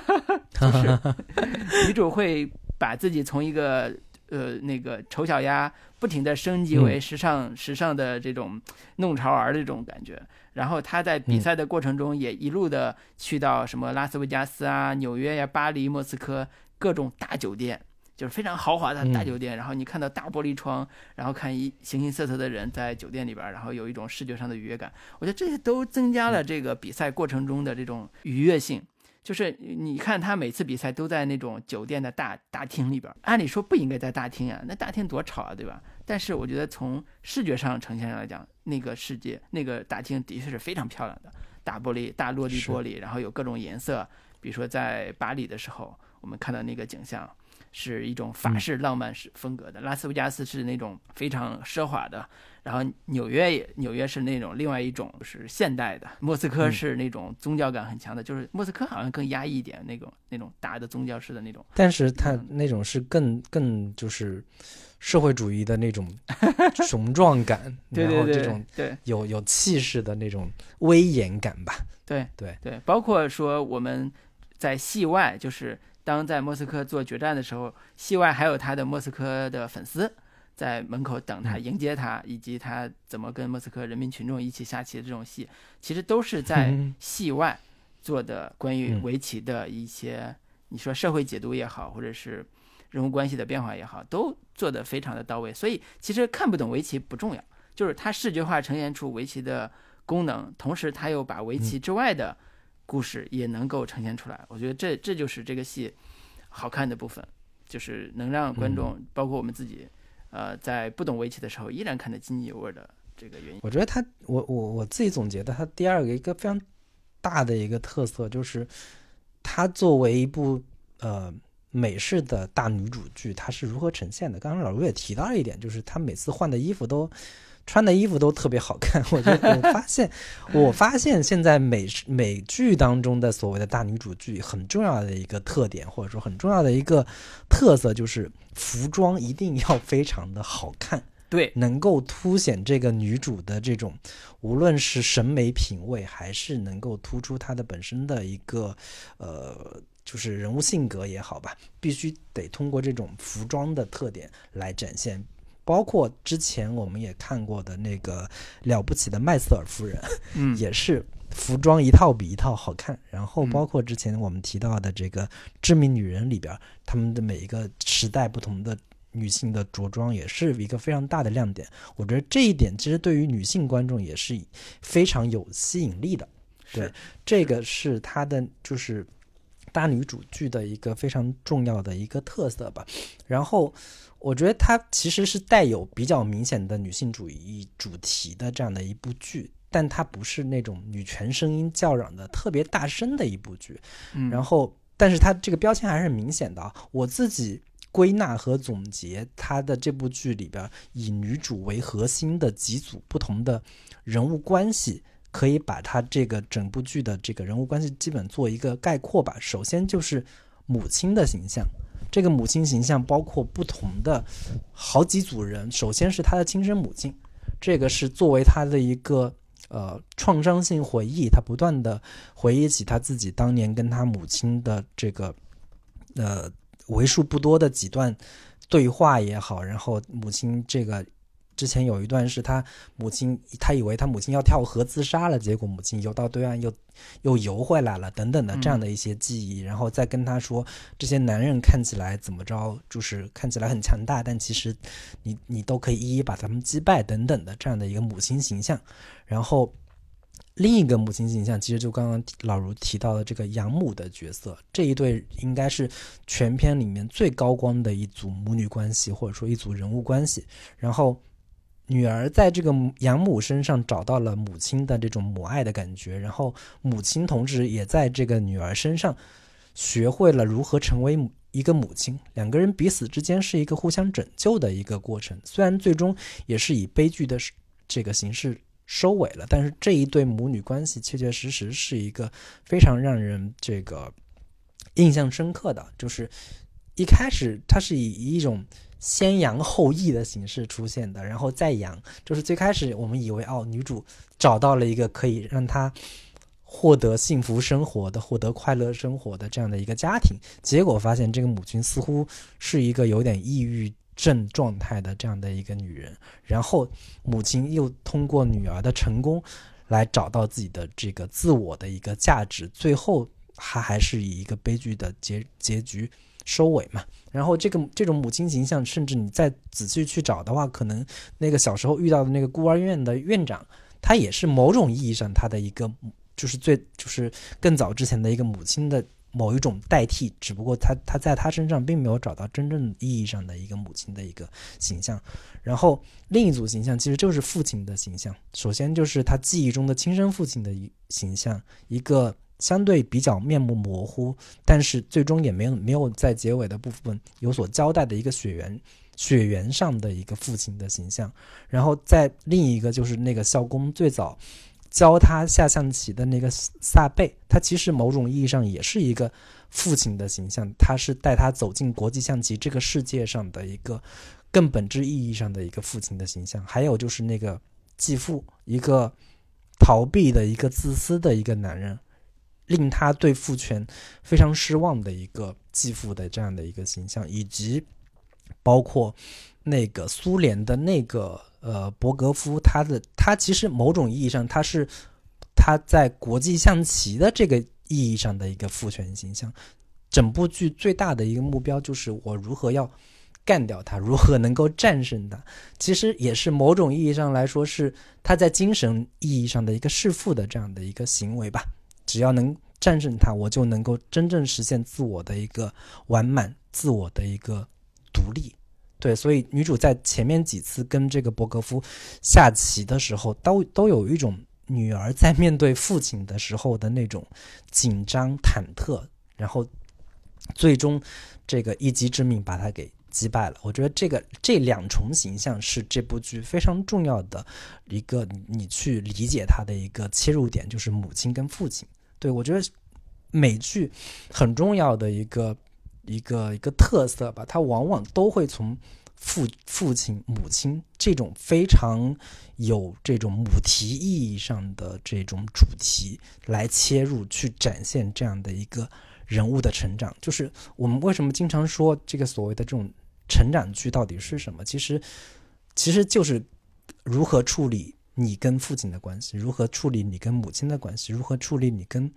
Speaker 2: 就是 女主会把自己从一个呃那个丑小鸭不停的升级为时尚时尚的这种弄潮儿的这种感觉，然后她在比赛的过程中也一路的去到什么拉斯维加斯啊、纽约呀、巴黎、莫斯科各种大酒店。就是非常豪华的大酒店，然后你看到大玻璃窗，然后看一形形色色的人在酒店里边，然后有一种视觉上的愉悦感。我觉得这些都增加了这个比赛过程中的这种愉悦性。就是你看他每次比赛都在那种酒店的大大厅里边，按理说不应该在大厅啊，那大厅多吵啊，对吧？但是我觉得从视觉上呈现上来讲，那个世界那个大厅的确是非常漂亮的，大玻璃大落地玻璃，然后有各种颜色。比如说在巴黎的时候，我们看到那个景象。是一种法式浪漫式风格的，拉斯维加斯是那种非常奢华的，然后纽约也纽约是那种另外一种是现代的，莫斯科是那种宗教感很强的，就是莫斯科好像更压抑一点那种那种大的宗教式的那种，
Speaker 1: 但是它那种是更更就是社会主义的那种 雄壮感，
Speaker 2: 然
Speaker 1: 后这种
Speaker 2: 对。
Speaker 1: 有有气势的那种威严感吧，
Speaker 2: 对
Speaker 1: 对。
Speaker 2: 对，包括说我们在戏外就是。当在莫斯科做决战的时候，戏外还有他的莫斯科的粉丝在门口等他迎接他，以及他怎么跟莫斯科人民群众一起下棋的这种戏，其实都是在 戏外做的关于围棋的一些，你说社会解读也好，或者是人物关系的变化也好，都做得非常的到位。所以其实看不懂围棋不重要，就是它视觉化呈现出围棋的功能，同时他又把围棋之外的。故事也能够呈现出来，我觉得这这就是这个戏好看的部分，就是能让观众，包括我们自己，呃，在不懂围棋的时候依然看得津津有味的这个原因。
Speaker 1: 我觉得他，我我我自己总结的，他第二个一个非常大的一个特色就是，他作为一部呃美式的大女主剧，它是如何呈现的？刚刚老卢也提到了一点，就是他每次换的衣服都。穿的衣服都特别好看，我觉得我发现，我发现现在美美剧当中的所谓的大女主剧很重要的一个特点，或者说很重要的一个特色，就是服装一定要非常的好看，
Speaker 2: 对，
Speaker 1: 能够凸显这个女主的这种，无论是审美品味，还是能够突出她的本身的一个，呃，就是人物性格也好吧，必须得通过这种服装的特点来展现。包括之前我们也看过的那个了不起的麦瑟尔夫人，
Speaker 2: 嗯，
Speaker 1: 也是服装一套比一套好看。然后包括之前我们提到的这个致命女人里边，他们的每一个时代不同的女性的着装也是一个非常大的亮点。我觉得这一点其实对于女性观众也是非常有吸引力的。对，这个是它的就是大女主剧的一个非常重要的一个特色吧。然后。我觉得它其实是带有比较明显的女性主义主题的这样的一部剧，但它不是那种女权声音叫嚷的特别大声的一部剧。
Speaker 2: 嗯，
Speaker 1: 然后，但是它这个标签还是很明显的啊。我自己归纳和总结它的这部剧里边以女主为核心的几组不同的人物关系，可以把它这个整部剧的这个人物关系基本做一个概括吧。首先就是母亲的形象。这个母亲形象包括不同的好几组人，首先是他的亲生母亲，这个是作为他的一个呃创伤性回忆，他不断的回忆起他自己当年跟他母亲的这个呃为数不多的几段对话也好，然后母亲这个之前有一段是他母亲，他以为他母亲要跳河自杀了，结果母亲游到对岸又又游回来了，等等的这样的一些记忆，然后再跟他说这些男人看起来怎么着，就是看起来很强大，但其实你你都可以一一把他们击败等等的这样的一个母亲形象，然后。另一个母亲形象，其实就刚刚老卢提到的这个养母的角色，这一对应该是全片里面最高光的一组母女关系，或者说一组人物关系。然后，女儿在这个养母身上找到了母亲的这种母爱的感觉，然后母亲同时也在这个女儿身上学会了如何成为一个母亲。两个人彼此之间是一个互相拯救的一个过程，虽然最终也是以悲剧的这个形式。收尾了，但是这一对母女关系确确实实是一个非常让人这个印象深刻的。就是一开始它是以一种先扬后抑的形式出现的，然后再扬。就是最开始我们以为哦，女主找到了一个可以让她获得幸福生活的、获得快乐生活的这样的一个家庭，结果发现这个母亲似乎是一个有点抑郁。症状态的这样的一个女人，然后母亲又通过女儿的成功，来找到自己的这个自我的一个价值，最后还还是以一个悲剧的结结局收尾嘛。然后这个这种母亲形象，甚至你再仔细去找的话，可能那个小时候遇到的那个孤儿院的院长，他也是某种意义上他的一个，就是最就是更早之前的一个母亲的。某一种代替，只不过他他在他身上并没有找到真正意义上的一个母亲的一个形象，然后另一组形象其实就是父亲的形象。首先就是他记忆中的亲生父亲的一形象，一个相对比较面目模糊，但是最终也没有没有在结尾的部分有所交代的一个血缘血缘上的一个父亲的形象。然后在另一个就是那个校工最早。教他下象棋的那个萨贝，他其实某种意义上也是一个父亲的形象，他是带他走进国际象棋这个世界上的一个更本质意义上的一个父亲的形象。还有就是那个继父，一个逃避的一个自私的一个男人，令他对父权非常失望的一个继父的这样的一个形象，以及包括那个苏联的那个。呃，博格夫他的他其实某种意义上他是他在国际象棋的这个意义上的一个父权形象。整部剧最大的一个目标就是我如何要干掉他，如何能够战胜他。其实也是某种意义上来说是他在精神意义上的一个弑父的这样的一个行为吧。只要能战胜他，我就能够真正实现自我的一个完满，自我的一个独立。对，所以女主在前面几次跟这个博格夫下棋的时候，都都有一种女儿在面对父亲的时候的那种紧张忐忑，然后最终这个一击致命把他给击败了。我觉得这个这两重形象是这部剧非常重要的一个你去理解它的一个切入点，就是母亲跟父亲。对我觉得美剧很重要的一个。一个一个特色吧，它往往都会从父父亲、母亲这种非常有这种母题意义上的这种主题来切入，去展现这样的一个人物的成长。就是我们为什么经常说这个所谓的这种成长剧到底是什么？其实，其实就是如何处理你跟父亲的关系，如何处理你跟母亲的关系，如何处理你跟。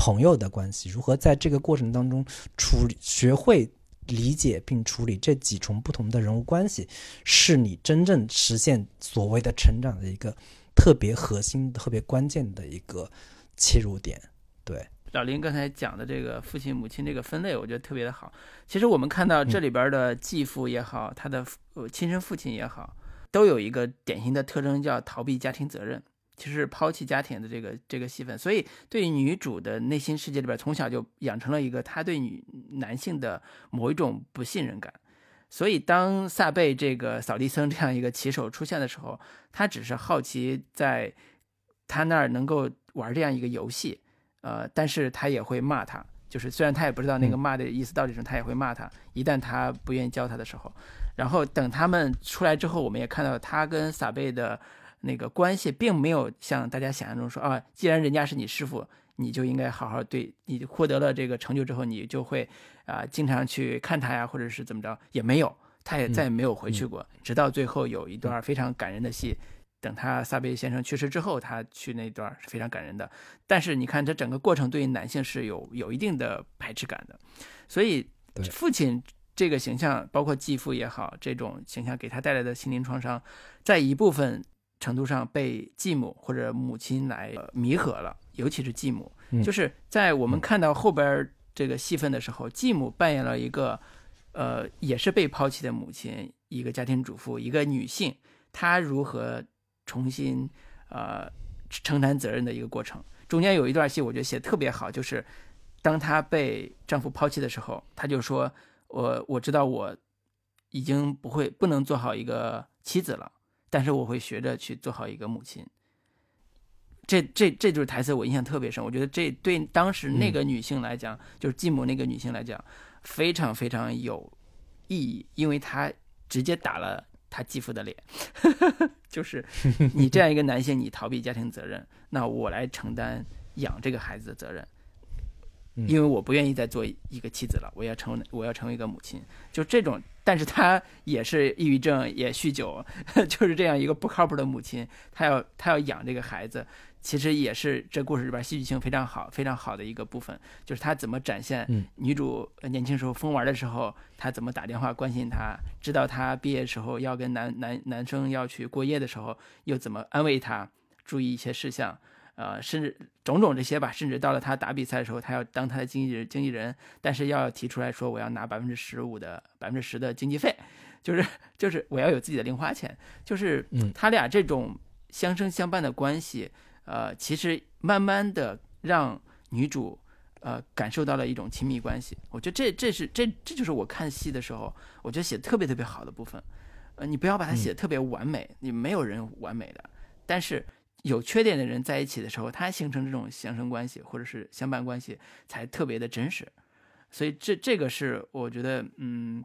Speaker 1: 朋友的关系如何在这个过程当中处理，学会理解并处理这几重不同的人物关系，是你真正实现所谓的成长的一个特别核心、特别关键的一个切入点。对，
Speaker 2: 老林刚才讲的这个父亲、母亲这个分类，我觉得特别的好。其实我们看到这里边的继父也好，他的亲生父亲也好，都有一个典型的特征，叫逃避家庭责任。其实抛弃家庭的这个这个戏份，所以对女主的内心世界里边，从小就养成了一个她对女男性的某一种不信任感。所以当萨贝这个扫地僧这样一个棋手出现的时候，他只是好奇在他那儿能够玩这样一个游戏，呃，但是他也会骂他，就是虽然他也不知道那个骂的意思到底什么，他也会骂他。一旦他不愿意教他的时候，然后等他们出来之后，我们也看到他跟撒贝的。那个关系并没有像大家想象中说啊，既然人家是你师傅，你就应该好好对你获得了这个成就之后，你就会啊经常去看他呀，或者是怎么着，也没有。他也再也没有回去过，直到最后有一段非常感人的戏。等他萨贝先生去世之后，他去那段是非常感人的。但是你看，这整个过程对于男性是有有一定的排斥感的，所以父亲这个形象，包括继父也好，这种形象给他带来的心灵创伤，在一部分程度上被继母或者母亲来弥合了，尤其是继母，就是在我们看到后边这个戏份的时候，继母扮演了一个呃，也是被抛弃的母亲，一个家庭主妇，一个女性，她如何。重新，呃，承担责任的一个过程。中间有一段戏，我觉得写的特别好，就是当她被丈夫抛弃的时候，她就说：“我我知道我已经不会不能做好一个妻子了，但是我会学着去做好一个母亲。”这这这就是台词，我印象特别深。我觉得这对当时那个女性来讲，就是继母那个女性来讲，非常非常有意义，因为她直接打了。他继父的脸，就是你这样一个男性，你逃避家庭责任，那我来承担养这个孩子的责任，因为我不愿意再做一个妻子了，我要成我要成为一个母亲，就这种，但是他也是抑郁症，也酗酒，就是这样一个不靠谱的母亲，他要他要养这个孩子。其实也是这故事里边戏剧性非常好、非常好的一个部分，就是他怎么展现女主年轻时候疯玩的时候，他怎么打电话关心她，知道她毕业时候要跟男男男生要去过夜的时候，又怎么安慰他，注意一些事项，呃，甚至种种这些吧，甚至到了他打比赛的时候，他要当他的经纪人，经纪人，但是要提出来说我要拿百分之十五的百分之十的经济费，就是就是我要有自己的零花钱，就是他俩这种相生相伴的关系。呃，其实慢慢的让女主呃感受到了一种亲密关系，我觉得这这是这这就是我看戏的时候，我觉得写的特别特别好的部分。呃，你不要把它写的特别完美，你没有人完美的，但是有缺点的人在一起的时候，他形成这种相生关系或者是相伴关系才特别的真实。所以这这个是我觉得嗯。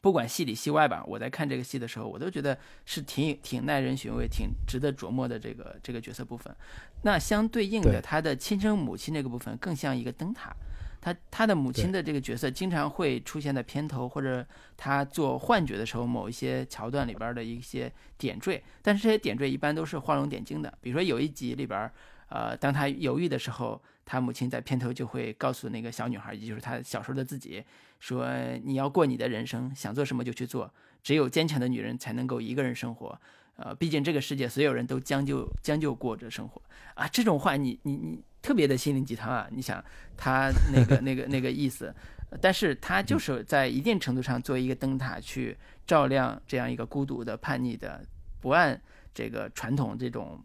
Speaker 2: 不管戏里戏外吧，我在看这个戏的时候，我都觉得是挺挺耐人寻味、挺值得琢磨的这个这个角色部分。那相对应的，他的亲生母亲那个部分更像一个灯塔。他他的母亲的这个角色经常会出现在片头或者他做幻觉的时候某一些桥段里边的一些点缀。但是这些点缀一般都是画龙点睛的。比如说有一集里边，呃，当他犹豫的时候，他母亲在片头就会告诉那个小女孩，也就是他小时候的自己。说你要过你的人生，想做什么就去做。只有坚强的女人才能够一个人生活。呃，毕竟这个世界所有人都将就将就过着生活啊。这种话你你你特别的心灵鸡汤啊！你想他那个那个那个意思，但是他就是在一定程度上作为一个灯塔去照亮这样一个孤独的叛逆的不按这个传统这种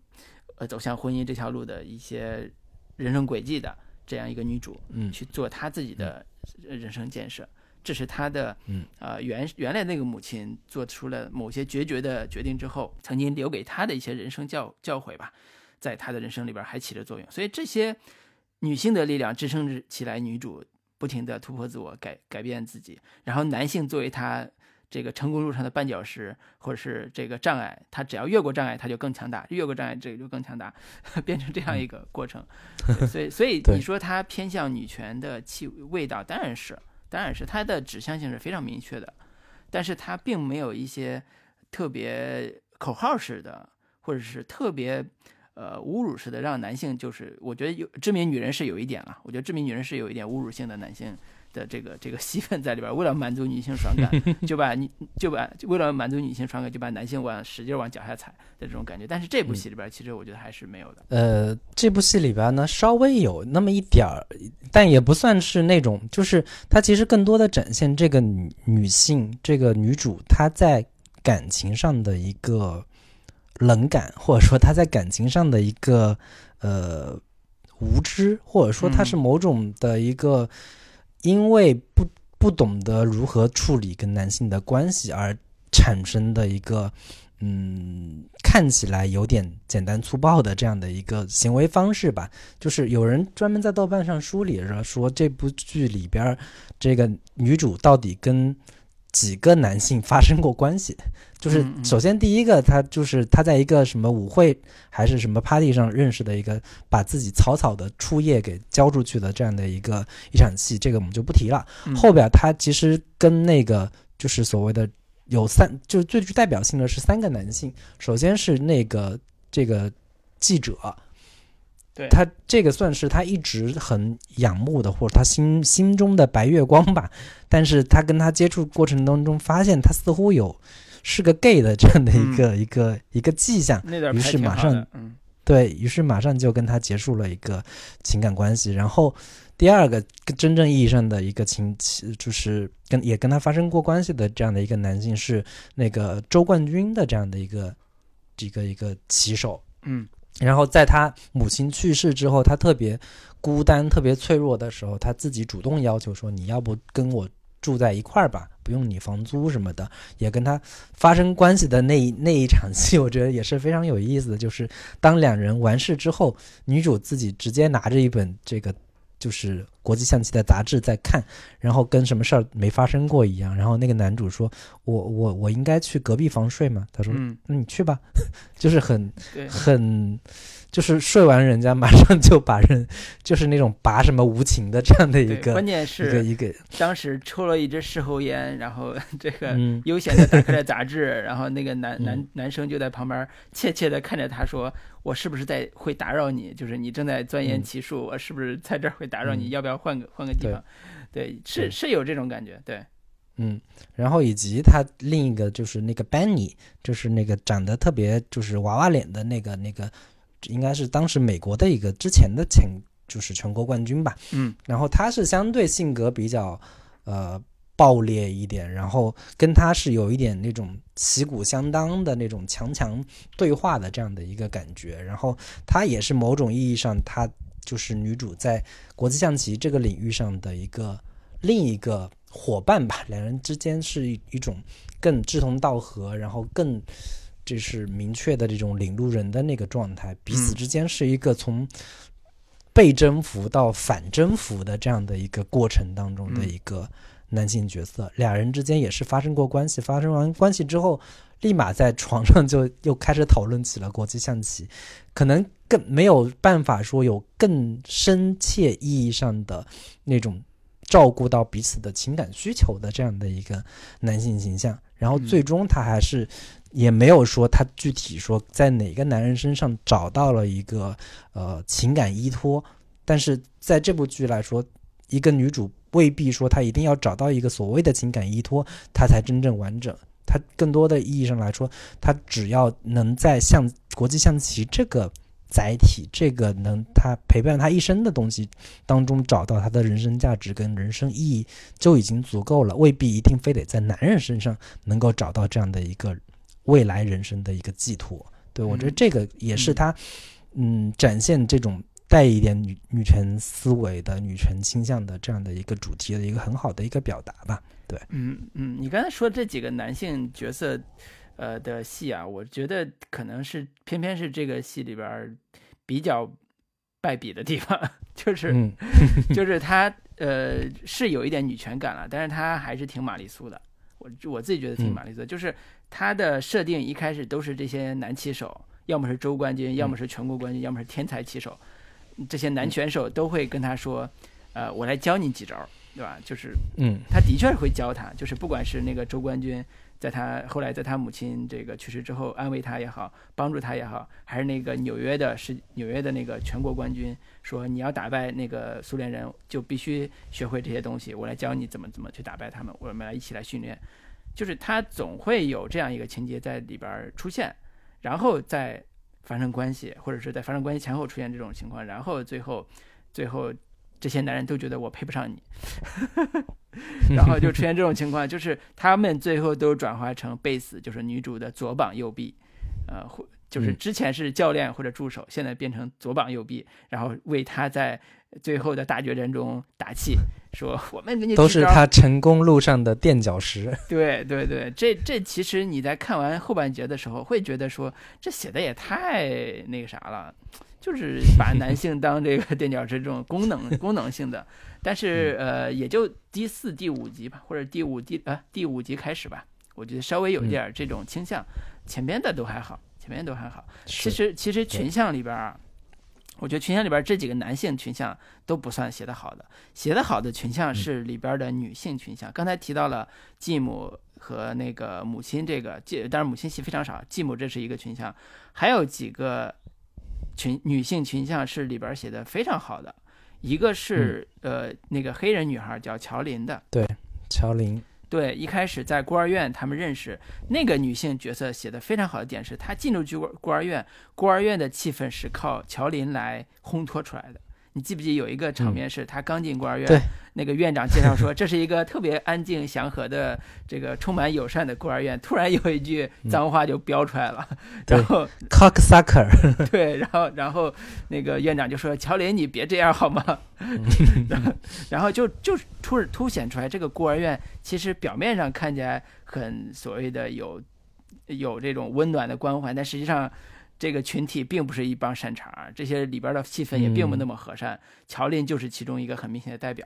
Speaker 2: 呃走向婚姻这条路的一些人生轨迹的这样一个女主，
Speaker 1: 嗯，
Speaker 2: 去做她自己的。人生建设，这是他的，嗯，啊，原原来那个母亲做出了某些决绝的决定之后，曾经留给他的一些人生教教诲吧，在他的人生里边还起着作用。所以这些女性的力量支撑起来，女主不停的突破自我，改改变自己，然后男性作为他。这个成功路上的绊脚石，或者是这个障碍，他只要越过障碍，他就更强大；越过障碍，这个就更强大，变成这样一个过程。所以，所以你说他偏向女权的气味道，当然是，当然是，它的指向性是非常明确的。但是它并没有一些特别口号式的，或者是特别呃侮辱式的，让男性就是，我觉得有知名女人是有一点了，我觉得知名女人是有一点侮辱性的男性。的这个这个戏份在里边，为了满足女性爽感，就把你就把为了满足女性爽感，就把男性往使劲往脚下踩的这种感觉。但是这部戏里边，其实我觉得还是没有的。
Speaker 1: 呃，这部戏里边呢，稍微有那么一点儿，但也不算是那种，就是它其实更多的展现这个女女性这个女主她在感情上的一个冷感，或者说她在感情上的一个呃无知，或者说她是某种的一个。因为不不懂得如何处理跟男性的关系而产生的一个，嗯，看起来有点简单粗暴的这样的一个行为方式吧。就是有人专门在豆瓣上梳理着说，这部剧里边这个女主到底跟。几个男性发生过关系，就是首先第一个，他就是他在一个什么舞会还是什么 party 上认识的一个，把自己草草的初夜给交出去的这样的一个一场戏，这个我们就不提了。后边他其实跟那个就是所谓的有三，就是最具代表性的是三个男性。首先是那个这个记者，
Speaker 2: 对
Speaker 1: 他这个算是他一直很仰慕的，或者他心心中的白月光吧。但是他跟他接触过程当中，发现他似乎有是个 gay 的这样的一个、一个一个迹象。于是马上
Speaker 2: 嗯
Speaker 1: 对于是，马上就跟他结束了一个情感关系。然后第二个真正意义上的一个情，就是跟也跟他发生过关系的这样的一个男性是那个周冠军的这样的一个一个一个棋手。
Speaker 2: 嗯
Speaker 1: 然后在他母亲去世之后，他特别孤单、特别脆弱的时候，他自己主动要求说：“你要不跟我住在一块儿吧，不用你房租什么的。”也跟他发生关系的那一 那一场戏，我觉得也是非常有意思的。就是当两人完事之后，女主自己直接拿着一本这个就是国际象棋的杂志在看，然后跟什么事儿没发生过一样。然后那个男主说：“我我我应该去隔壁房睡吗？”他说：“
Speaker 2: 嗯，
Speaker 1: 那你去吧。”就是很，很，就是睡完人家马上就把人，就是那种拔什么无情的这样的一，个
Speaker 2: 关键
Speaker 1: 一个一个，
Speaker 2: 当时抽了一支事后烟，然后这个
Speaker 1: 嗯，
Speaker 2: 悠闲的打开了杂志，然后那个男
Speaker 1: 嗯
Speaker 2: 男男生就在旁边怯怯的看着他说：“我是不是在会打扰你？就是你正在钻研
Speaker 1: 嗯
Speaker 2: 棋术，我是不是在这儿会打扰你？
Speaker 1: 嗯
Speaker 2: 要不要换个换个地方？”对，是是有这种感觉，对，
Speaker 1: 嗯，然后以及他另一个就是那个 Benny，就是那个长得特别就是娃娃脸的那个那个，应该是当时美国的一个之前的前就是全国冠军吧。
Speaker 2: 嗯
Speaker 1: 然后他是相对性格比较呃暴烈一点，然后跟他是有一点那种旗鼓相当的那种强强对话的这样的一个感觉。然后他也是某种意义上，他就是女主在国际象棋这个领域上的一个另一个伙伴吧。两人之间是一一种更志同道合，然后更。就是明确的这种领路人的那个状态，彼此
Speaker 2: 嗯。
Speaker 1: 之间是一个从被征服到反征服的这样的一个过程当中的
Speaker 2: 嗯
Speaker 1: 一个男性角色，俩人之间也是发生过关系，发生完关系之后，立马在床上就又开始讨论起了国际象棋，可能更没有办法说有更深切意义上的那种照顾到彼此的情感需求的这样的一个男性形象，然后
Speaker 2: 嗯。
Speaker 1: 最终他还是也没有说他具体说在哪个男人身上找到了一个呃情感依托，但是在这部剧来说，一个女主未必说她一定要找到一个所谓的情感依托，她才真正完整。她更多的意义上来说，她只要能在象国际象棋这个载体，这个能他陪伴他一生的东西当中找到他的人生价值跟人生意义，就已经足够了，未必一定非得在男人身上能够找到这样的一个未来人生的一个寄托。对我觉得
Speaker 2: 嗯
Speaker 1: 这个也是
Speaker 2: 嗯，
Speaker 1: 嗯，展现这种带一点女女权思维的女权倾向的这样的一个主题的一个很好的一个表达吧。
Speaker 2: 对嗯嗯，你刚才说这几个男性角色，呃的戏啊，我觉得可能是偏偏是这个戏里边儿比较败笔的地方，就是、
Speaker 1: 嗯
Speaker 2: 就是他呃是有一点女权感了，但是他还是挺玛丽苏的。我我自己觉得挺
Speaker 1: 嗯
Speaker 2: 玛丽苏的，就是他的设定一开始都是这些男棋手，要么是周冠军，要么是全国冠军，要么是天才棋手，这些男选手都会跟他说，呃，我来教你几招，对吧？就是
Speaker 1: 嗯
Speaker 2: 他的确是会教他，就是不管是那个周冠军，在他后来在他母亲这个去世之后安慰他也好，帮助他也好，还是那个纽约的是纽约的那个全国冠军说你要打败那个苏联人，就必须学会这些东西，我来教你怎么怎么去打败他们，我们来一起来训练。就是他总会有这样一个情节在里边出现，然后再发生关系，或者是在发生关系前后出现这种情况，然后最后最后这些男人都觉得我配不上你，然后就出现这种情况，就是他们最后都转化成贝斯，就是女主的左膀右臂，呃，或就是
Speaker 1: 嗯。
Speaker 2: 之前是教练或者助手，现在变成左膀右臂，然后为他在最后的大决战中打气，说我们给你
Speaker 1: 都是他成功路上的垫脚石。
Speaker 2: 对对对，这这其实你在看完后半节的时候，会觉得说这写的也太那个啥了，就是把男性当这个垫脚石这种功能功能性的，但是呃，也就第四、第五集吧，或者第五第啊第五集开始吧，我觉得稍微有一点儿这种倾向，前边的都还好，前面都还好。其实其实群像里边儿啊，我觉得群像里边儿这几个男性群像都不算写的好的，写的好的群像是里边儿的女性群像。刚才提到了继母和那个母亲这个继，当然母亲戏非常少，继母这是一个群像，还有几个群女性群像是里边写的非常好的，一个是、呃那个黑人女孩叫乔林的，对
Speaker 1: 乔林，
Speaker 2: 对，一开始在孤儿院他们认识那个女性角色写的非常好的点是，她进入孤儿孤儿院，孤儿院的气氛是靠乔林来烘托出来的。你记不记有一个场面是他刚进孤儿院，
Speaker 1: 对。
Speaker 2: 那个院长介绍说这是一个特别安静祥和的这个充满友善的孤儿院，突然有一句脏话就飙出来了，然后
Speaker 1: cocksucker，
Speaker 2: 对，然后然后那个院长就说：“乔林，你别这样好吗？”然后然后就就突凸显出来，这个孤儿院其实表面上看起来很所谓的有有这种温暖的关怀，但实际上这个群体并不是一帮善茬儿，这些里边的气氛也并不那么和善。乔林就是其中一个很明显的代表。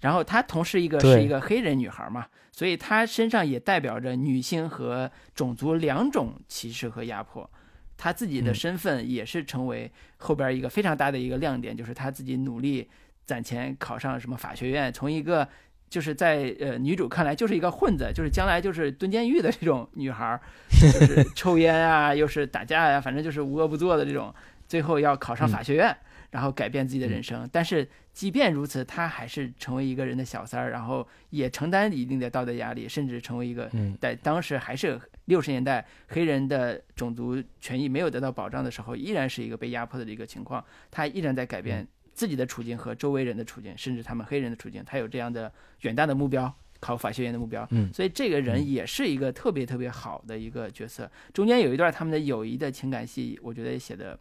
Speaker 2: 然后她同时一个是一个黑人女孩嘛，所以她身上也代表着女性和种族两种歧视和压迫。她自己的
Speaker 1: 嗯
Speaker 2: 身份也是成为后边一个非常大的一个亮点，就是她自己努力攒钱考上什么法学院，从一个就是在呃女主看来就是一个混子，就是将来就是蹲监狱的这种女孩儿，就是抽烟啊，又是打架呀、反正就是无恶不作的这种，最后要考上法学院，然后改变自己的人生。但是即便如此，她还是成为一个人的小三儿，然后也承担一定的道德压力，甚至成为一个
Speaker 1: 嗯
Speaker 2: 在当时还是六十年代黑人的种族权益没有得到保障的时候，依然是一个被压迫的一个情况。她依然在改变自己的处境和周围人的处境，甚至他们黑人的处境。他有这样的远大的目标，考法学院的目标。
Speaker 1: 嗯
Speaker 2: 所以这个人
Speaker 1: 嗯
Speaker 2: 也是一个特别特别好的一个角色。中间有一段他们的友谊的情感戏，我觉得写的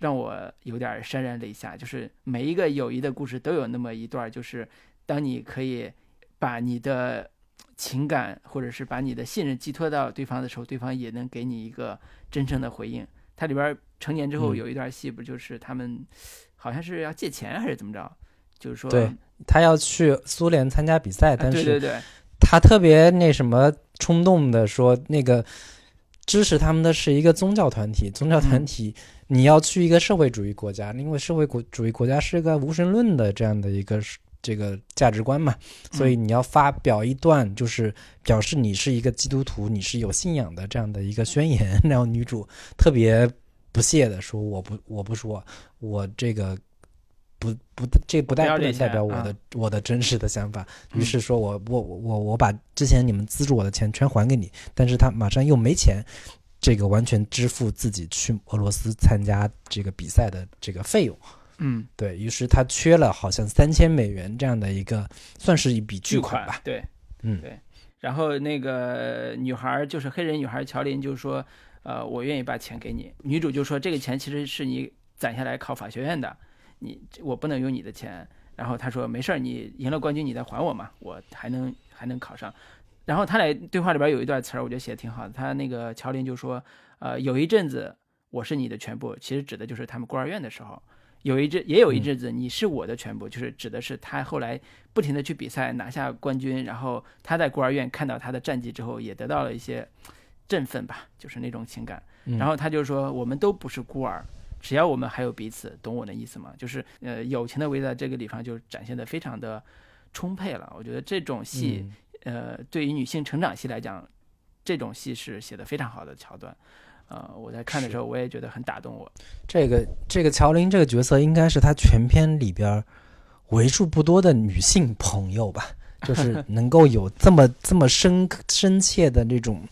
Speaker 2: 让我有点潸然泪下。就是每一个友谊的故事都有那么一段，就是当你可以把你的情感或者是把你的信任寄托到对方的时候，对方也能给你一个真诚的回应。它里边成年之后
Speaker 1: 嗯
Speaker 2: 有一段戏，不就是他们好像是要借钱还是怎么着？就是说，
Speaker 1: 对他要去苏联参加比赛，
Speaker 2: 啊
Speaker 1: 但是
Speaker 2: 对对对，
Speaker 1: 他特别那什么冲动的说，那个支持他们的是一个宗教团体，宗教团体你要去一个社会主义国家，因为社会国主义国家是个无神论的这样的一个这个价值观嘛，所以你要发表一段就是表示你是一个基督徒，你是有信仰的这样的一个宣言，然后女主特别不屑的说：“我不，我不说，我这个。”不不，这不代不能代表我
Speaker 2: 啊
Speaker 1: 的我的真实的想法。于
Speaker 2: 嗯
Speaker 1: 是说我我我我我把之前你们资助我的钱全还给你，但是他马上又没钱，这个完全支付自己去俄罗斯参加这个比赛的这个费用。
Speaker 2: 嗯，
Speaker 1: 对于是，他缺了好像三千美元这样的一个，算是一笔巨
Speaker 2: 巨
Speaker 1: 款吧。
Speaker 2: 对。
Speaker 1: 嗯
Speaker 2: 对然后那个女孩儿就是黑人女孩乔琳就说，呃，我愿意把钱给你。女主就说这个钱其实是你攒下来考法学院的，你我不能用你的钱。然后他说没事儿，你赢了冠军你再还我嘛，我还能还能考上。然后他俩对话里边有一段词儿，我觉得写的挺好的。他那个乔林就说，呃，有一阵子我是你的全部，其实指的就是他们孤儿院的时候。有一阵也有一阵子你是我的全部，就是指的是他后来不停的去比赛拿下冠军，然后他在孤儿院看到他的战绩之后，也得到了一些振奋吧，就是那种情感。
Speaker 1: 嗯
Speaker 2: 然后他就说，我们都不是孤儿，只要我们还有彼此，懂我的意思吗？就是呃，友情的味在这个地方就展现的非常的充沛了。我觉得这种戏，
Speaker 1: 嗯
Speaker 2: 呃，对于女性成长戏来讲，这种戏是写的非常好的桥段。呃，我在看的时候，我也觉得很打动我。
Speaker 1: 这个这个乔林这个角色应该是他全片里边儿为数不多的女性朋友吧，就是 能够有这么这么深深切的这种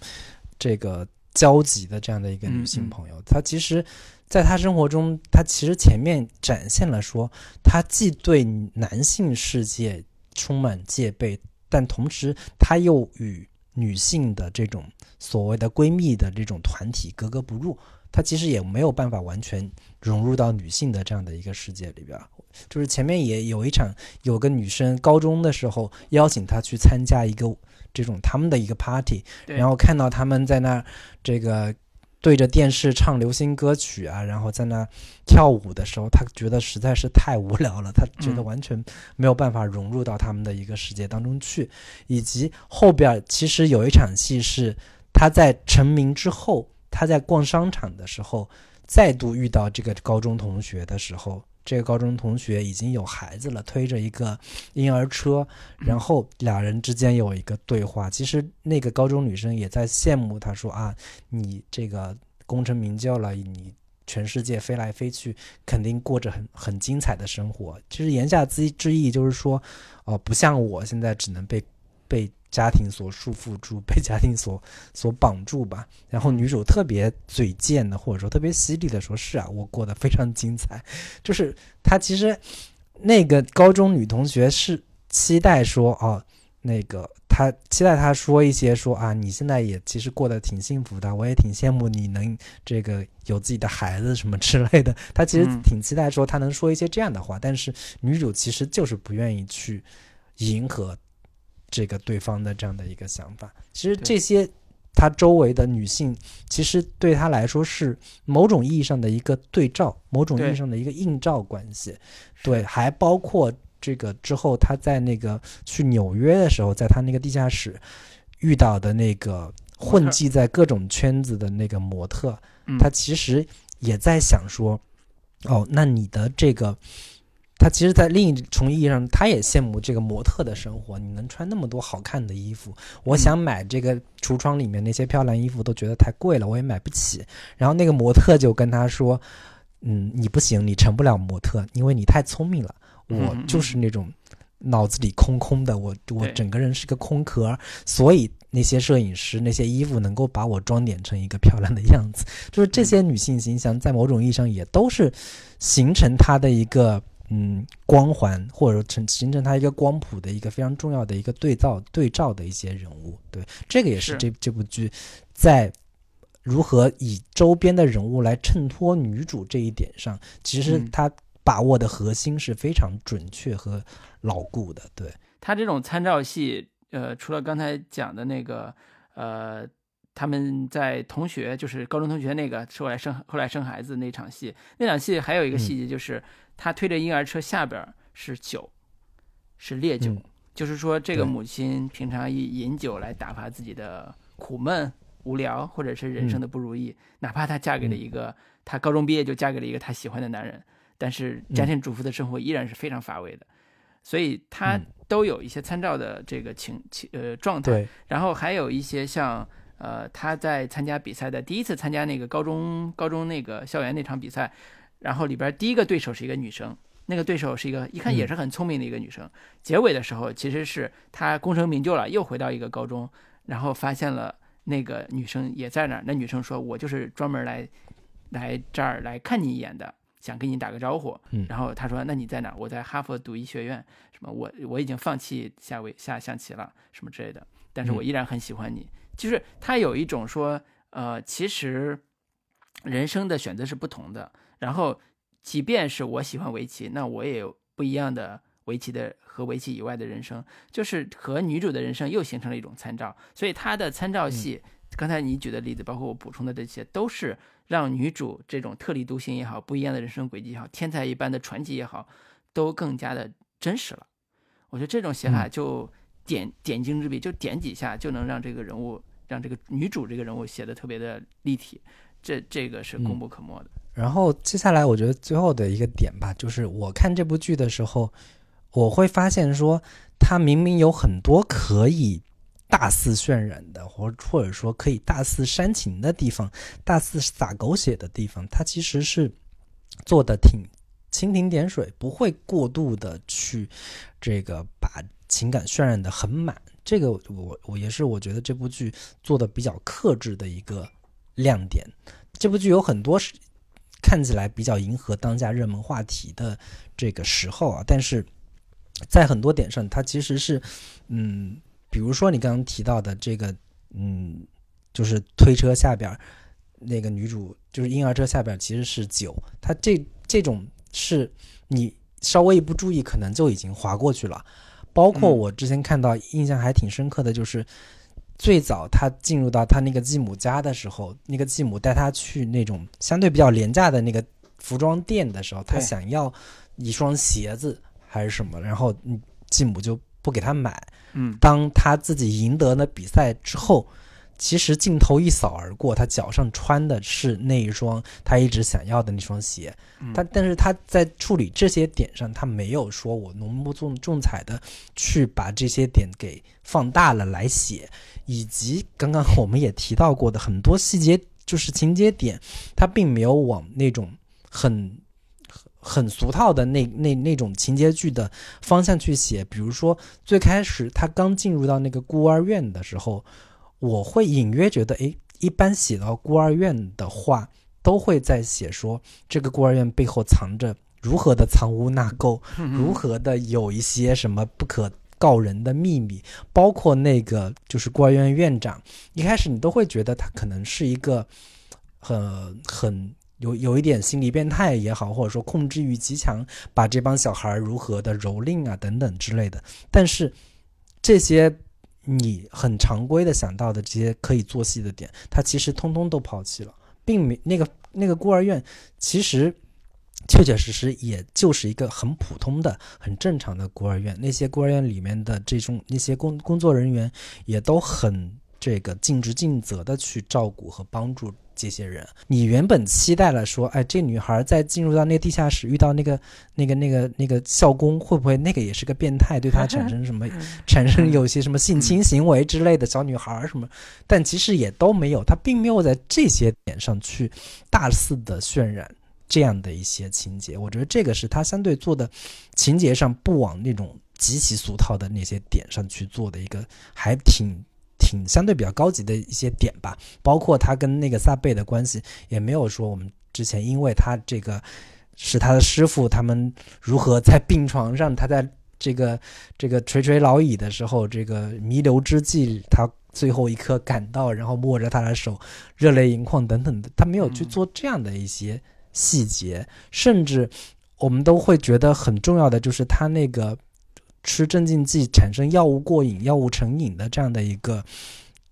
Speaker 1: 这个交集的这样的一个女性朋友。她其实，在她生活中，她其实前面展现了说，她既对男性世界充满戒备，但同时她又与女性的这种所谓的闺蜜的这种团体格格不入。她其实也没有办法完全融入到女性的这样的一个世界里边儿。就是前面也有一场，有个女生高中的时候邀请她去参加一个这种他们的一个 party，然后看到他们在那这个对着电视唱流行歌曲啊，然后在那跳舞的时候，他觉得实在是太无聊了，他觉得
Speaker 2: 嗯
Speaker 1: 完全没有办法融入到他们的一个世界当中去，以及后边其实有一场戏是他在成名之后，他在逛商场的时候再度遇到这个高中同学的时候。这个高中同学已经有孩子了，推着一个婴儿车，然后俩人之间有一个对话。其实那个高中女生也在羡慕他，说啊，你这个功成名就了，你全世界飞来飞去，肯定过着很很精彩的生活。其实言下之之意就是说，哦，不像我现在只能被被。家庭所束缚住，被家庭所所绑住吧。然后女主特别嘴贱的，或者说特别犀利的说：“是啊，我过得非常精彩。”就是她其实那个高中女同学是期待说：“哦，那个她期待她说一些说啊，你现在也其实过得挺幸福的，我也挺羡慕你能这个有自己的孩子什么之类的。”她其实挺期待说她能说一些这样的话，但是女主其实就是不愿意去迎合。这个对方的这样的一个想法，其实这些他周围的女性，其实对他来说是某种意义上的一个对照，某种意义上的一个映照关系。对，还包括这个之后他在那个去纽约的时候，在他那个地下室遇到的那个混迹在各种圈子的那个模特，他其实也在想说，哦，那你的这个。他其实，在另一重意义上，他也羡慕这个模特的生活。你能穿那么多好看的衣服，我想买这个橱窗里面那些漂亮衣服，都觉得太贵了，我也买不起。然后那个模特就跟他说：“嗯，你不行，你成不了模特，因为你太聪明了。我就是那种脑子里空空的，我我整个人是个空壳，所以那些摄影师那些衣服能够把我装点成一个漂亮的样子。就是这些女性形象，在某种意义上也都是形成她的一个。”嗯，光环或者成形成它一个光谱的一个非常重要的一个对照对照的一些人物，对这个也是这这部剧在如何以周边的人物来衬托女主这一点上，其实他把握的核心是非常准确和牢固的。对
Speaker 2: 他这种参照系，呃，除了刚才讲的那个，呃，他们在同学就是高中同学那个后来生后来生孩子那场戏，那场戏还有一个细节就是。他推着婴儿车下边是酒，是烈酒，就是说这个母亲平常以饮酒来打发自己的苦闷、无聊，或者是人生的不如意。哪怕她嫁给了一个，她高中毕业就嫁给了一个她喜欢的男人，但是家庭主妇的生活依然是非常乏味的。所以她都有一些参照的这个情情呃状态。然后还有一些像呃她在参加比赛的第一次参加那个高中高中那个校园那场比赛。然后里边第一个对手是一个女生，那个对手是一个一看也是很聪明的一个女生。结尾的时候，其实是她功成名就了，又回到一个高中，然后发现了那个女生也在那儿。那女生说：“我就是专门来来这儿来看你一眼的，想跟你打个招呼。”然后他说：“那你在哪？我在哈佛读医学院。什么？我我已经放弃下围下象棋了，什么之类的。但是我依然很喜欢你。就是他有一种说，呃，其实人生的选择是不同的。”然后，即便是我喜欢围棋，那我也有不一样的围棋的和围棋以外的人生，就是和女主的人生又形成了一种参照。所以她的参照系，刚才你举的例子，包括我补充的这些，都是让女主这种特立独行也好，不一样的人生轨迹也好，天才一般的传奇也好，都更加的真实了。我觉得这种写法就点点睛之笔，就点几下就能让这个人物，让这个女主这个人物写的特别的立体，这这个是功不可没的。
Speaker 1: 然后接下来，我觉得最后的一个点吧，就是我看这部剧的时候，我会发现说，它明明有很多可以大肆渲染的，或或者说可以大肆煽情的地方，大肆撒狗血的地方，它其实是做的挺蜻蜓点水，不会过度的去这个把情感渲染的很满。这个我我也是我觉得这部剧做的比较克制的一个亮点。这部剧有很多是。看起来比较迎合当下热门话题的这个时候啊，但是在很多点上，它其实是，嗯，比如说你刚刚提到的这个，嗯，就是推车下边那个女主，就是婴儿车下边其实是酒，它这这种是你稍微一不注意，可能就已经划过去了。包括我之前看到印象还挺深刻的就是。最早他进入到他那个继母家的时候，那个继母带他去那种相对比较廉价的那个服装店的时候，他想要一双鞋子还是什么，然后继母就不给他买。
Speaker 2: 嗯，
Speaker 1: 当他自己赢得了比赛之后，其实镜头一扫而过，他脚上穿的是那一双他一直想要的那双鞋，他但是他在处理这些点上，他没有说我浓墨重重彩的去把这些点给放大了来写，以及刚刚我们也提到过的很多细节，就是情节点，他并没有往那种很很俗套的那那那种情节剧的方向去写，比如说最开始他刚进入到那个孤儿院的时候。我会隐约觉得，哎，一般写到孤儿院的话，都会在写说这个孤儿院背后藏着如何的藏污纳垢，如何的有一些什么不可告人的秘密，包括那个就是孤儿院院长，一开始你都会觉得他可能是一个很很有有一点心理变态也好，或者说控制欲极强，把这帮小孩如何的蹂躏啊等等之类的，但是这些。你很常规的想到的这些可以做戏的点，他其实通通都抛弃了，并没那个那个孤儿院，其实确确实实也就是一个很普通的、很正常的孤儿院。那些孤儿院里面的这种那些工工作人员也都很这个尽职尽责的去照顾和帮助。这些人，你原本期待了说，哎，这女孩在进入到那个地下室，遇到那个、那个、那个、那个校工，会不会那个也是个变态，对她产生什么、产生有些什么性侵行为之类的小女孩什么？但其实也都没有，她并没有在这些点上去大肆的渲染这样的一些情节。我觉得这个是他相对做的情节上不往那种极其俗套的那些点上去做的一个，还挺。挺相对比较高级的一些点吧，包括他跟那个萨贝的关系，也没有说我们之前因为他这个是他的师傅，他们如何在病床上，他在这个这个垂垂老矣的时候，这个弥留之际，他最后一刻赶到，然后握着他的手，热泪盈眶等等的，他没有去做这样的一些细节，甚至我们都会觉得很重要的就是他那个。吃镇静剂产生药物过瘾、药物成瘾的这样的一个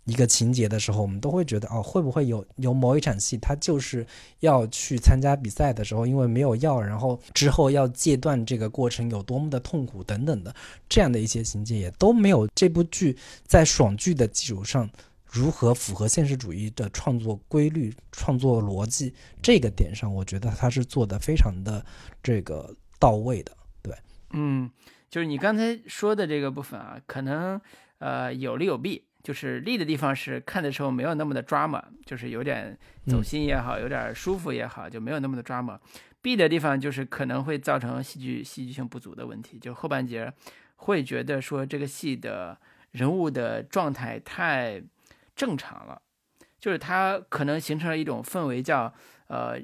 Speaker 1: 一个情节的时候，我们都会觉得哦，会不会有有某一场戏，他就是要去参加比赛的时候，因为没有药，然后之后要戒断这个过程有多么的痛苦等等的这样的一些情节，也都没有这部剧在爽剧的基础上如何符合现实主义的创作规律、创作逻辑这个点上，我觉得他是做的非常的这个到位的。对，
Speaker 2: 嗯。就是你刚才说的这个部分啊，可能呃有利有弊。就是利的地方是看的时候没有那么的抓马，就是有点走心也好，有点舒服也好，就没有那么的抓马。弊的地方就是可能会造成戏剧戏剧性不足的问题，就后半截会觉得说这个戏的人物的状态太正常了，就是它可能形成了一种氛围，叫呃。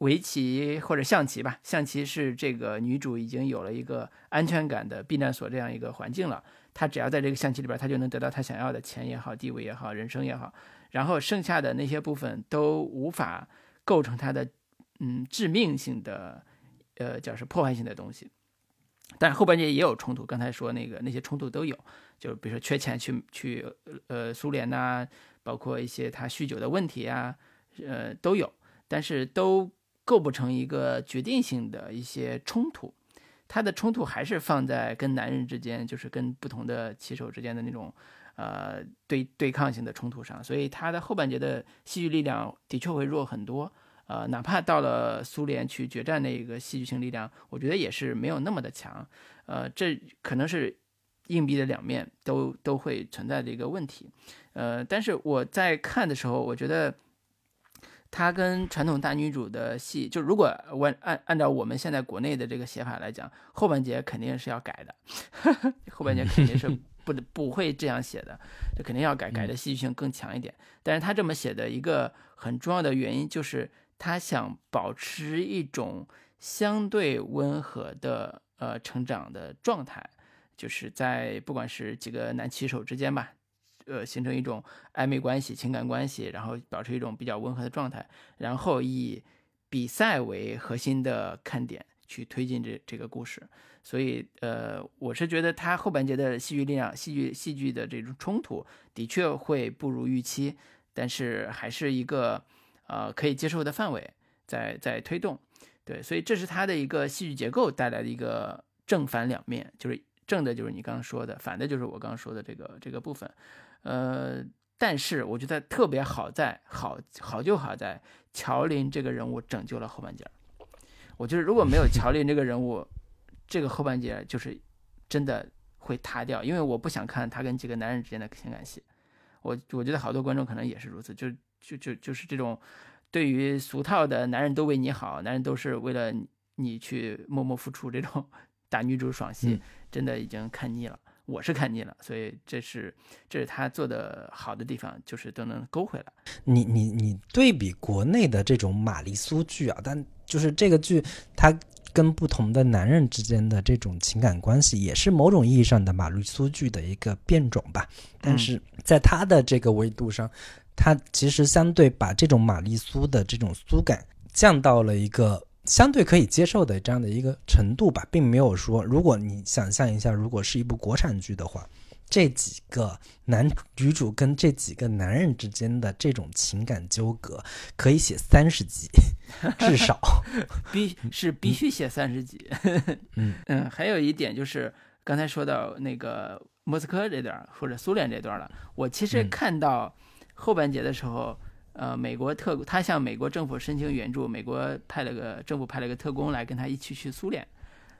Speaker 2: 围棋或者象棋吧，象棋是这个女主已经有了一个安全感的避难所这样一个环境了。她只要在这个象棋里边，她就能得到她想要的钱也好，地位也好，人生也好。然后剩下的那些部分都无法构成她的嗯致命性的呃叫是破坏性的东西。但后半截也有冲突，刚才说那个那些冲突都有，就比如说缺钱去去呃苏联呐，包括一些他酗酒的问题啊，呃都有，但是都。构不成一个决定性的一些冲突，他的冲突还是放在跟男人之间，就是跟不同的棋手之间的那种，呃，对对抗性的冲突上。所以他的后半节的戏剧力量的确会弱很多，呃，哪怕到了苏联去决战那个戏剧性力量，我觉得也是没有那么的强。呃，这可能是硬币的两面都都会存在的一个问题。呃，但是我在看的时候，我觉得。她跟传统大女主的戏，就如果我按按照我们现在国内的这个写法来讲，后半节肯定是要改的，后半节肯定是不不会这样写的，这肯定要改，改的戏剧性更强一点。但是他这么写的一个很重要的原因，就是他想保持一种相对温和的呃成长的状态，就是在不管是几个男棋手之间吧。呃，形成一种暧昧关系、情感关系，然后保持一种比较温和的状态，然后以比赛为核心的看点去推进这这个故事。所以，呃，我是觉得他后半节的戏剧力量、戏剧戏剧的这种冲突的确会不如预期，但是还是一个呃可以接受的范围在在推动。对，所以这是他的一个戏剧结构带来的一个正反两面，就是正的就是你刚刚说的，反的就是我刚刚说的这个这个部分。呃，但是我觉得特别好在好好就好在乔林这个人物拯救了后半截儿。我觉得如果没有 乔林这个人物，这个后半截就是真的会塌掉，因为我不想看他跟几个男人之间的情感戏。我我觉得好多观众可能也是如此，就就就就是这种对于俗套的男人都为你好，男人都是为了你去默默付出这种 大女主爽戏，真的已经看腻了。我是看腻了，所以这是这是他做的好的地方，就是都能勾回来。
Speaker 1: 你你你对比国内的这种玛丽苏剧啊，但就是这个剧它跟不同的男人之间的这种情感关系，也是某种意义上的玛丽苏剧的一个变种吧。但是在他的这个维度上，他其实相对把这种玛丽苏的这种苏感降到了一个。相对可以接受的这样的一个程度吧，并没有说，如果你想象一下，如果是一部国产剧的话，这几个男女主跟这几个男人之间的这种情感纠葛，可以写三十集，至少
Speaker 2: 必是必须写三十集。
Speaker 1: 嗯
Speaker 2: 嗯，还有一点就是刚才说到那个莫斯科这段或者苏联这段了，我其实看到后半截的时候。呃，美国特他向美国政府申请援助，美国派了个政府派了个特工来跟他一起去苏联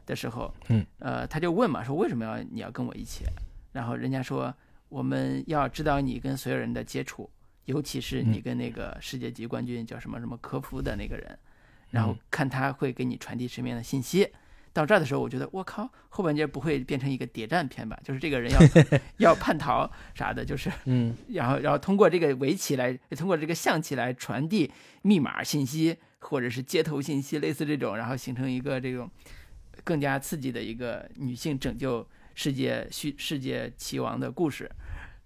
Speaker 2: 的时候，
Speaker 1: 嗯，
Speaker 2: 呃，他就问嘛，说为什么要你要跟我一起？然后人家说我们要知道你跟所有人的接触，尤其是你跟那个世界级冠军叫什么什么科夫的那个人，然后看他会给你传递什么样的信息。到这儿的时候，我觉得我靠，后半截不会变成一个谍战片吧？就是这个人要 要叛逃啥的，就是
Speaker 1: 嗯，
Speaker 2: 然后然后通过这个围棋来，通过这个象棋来传递密码信息，或者是街头信息，类似这种，然后形成一个这种更加刺激的一个女性拯救世界、世世界棋王的故事。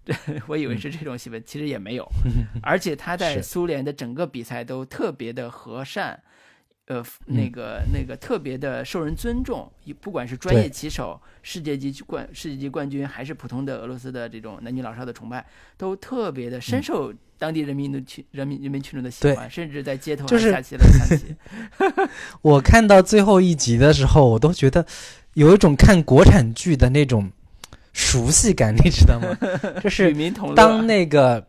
Speaker 2: 我以为是这种戏份，其实也没有。而且他在苏联的整个比赛都特别的和善。呃，那个那个特别的受人尊重，不管是专业棋手、世界级冠世界级冠军，还是普通的俄罗斯的这种男女老少的崇拜，都特别的深受当地人民的群人民人民群众的喜欢，甚至在街头
Speaker 1: 就是
Speaker 2: 下棋来看棋。
Speaker 1: 我看到最后一集的时候，我都觉得有一种看国产剧的那种熟悉感，你知道吗？就是当那个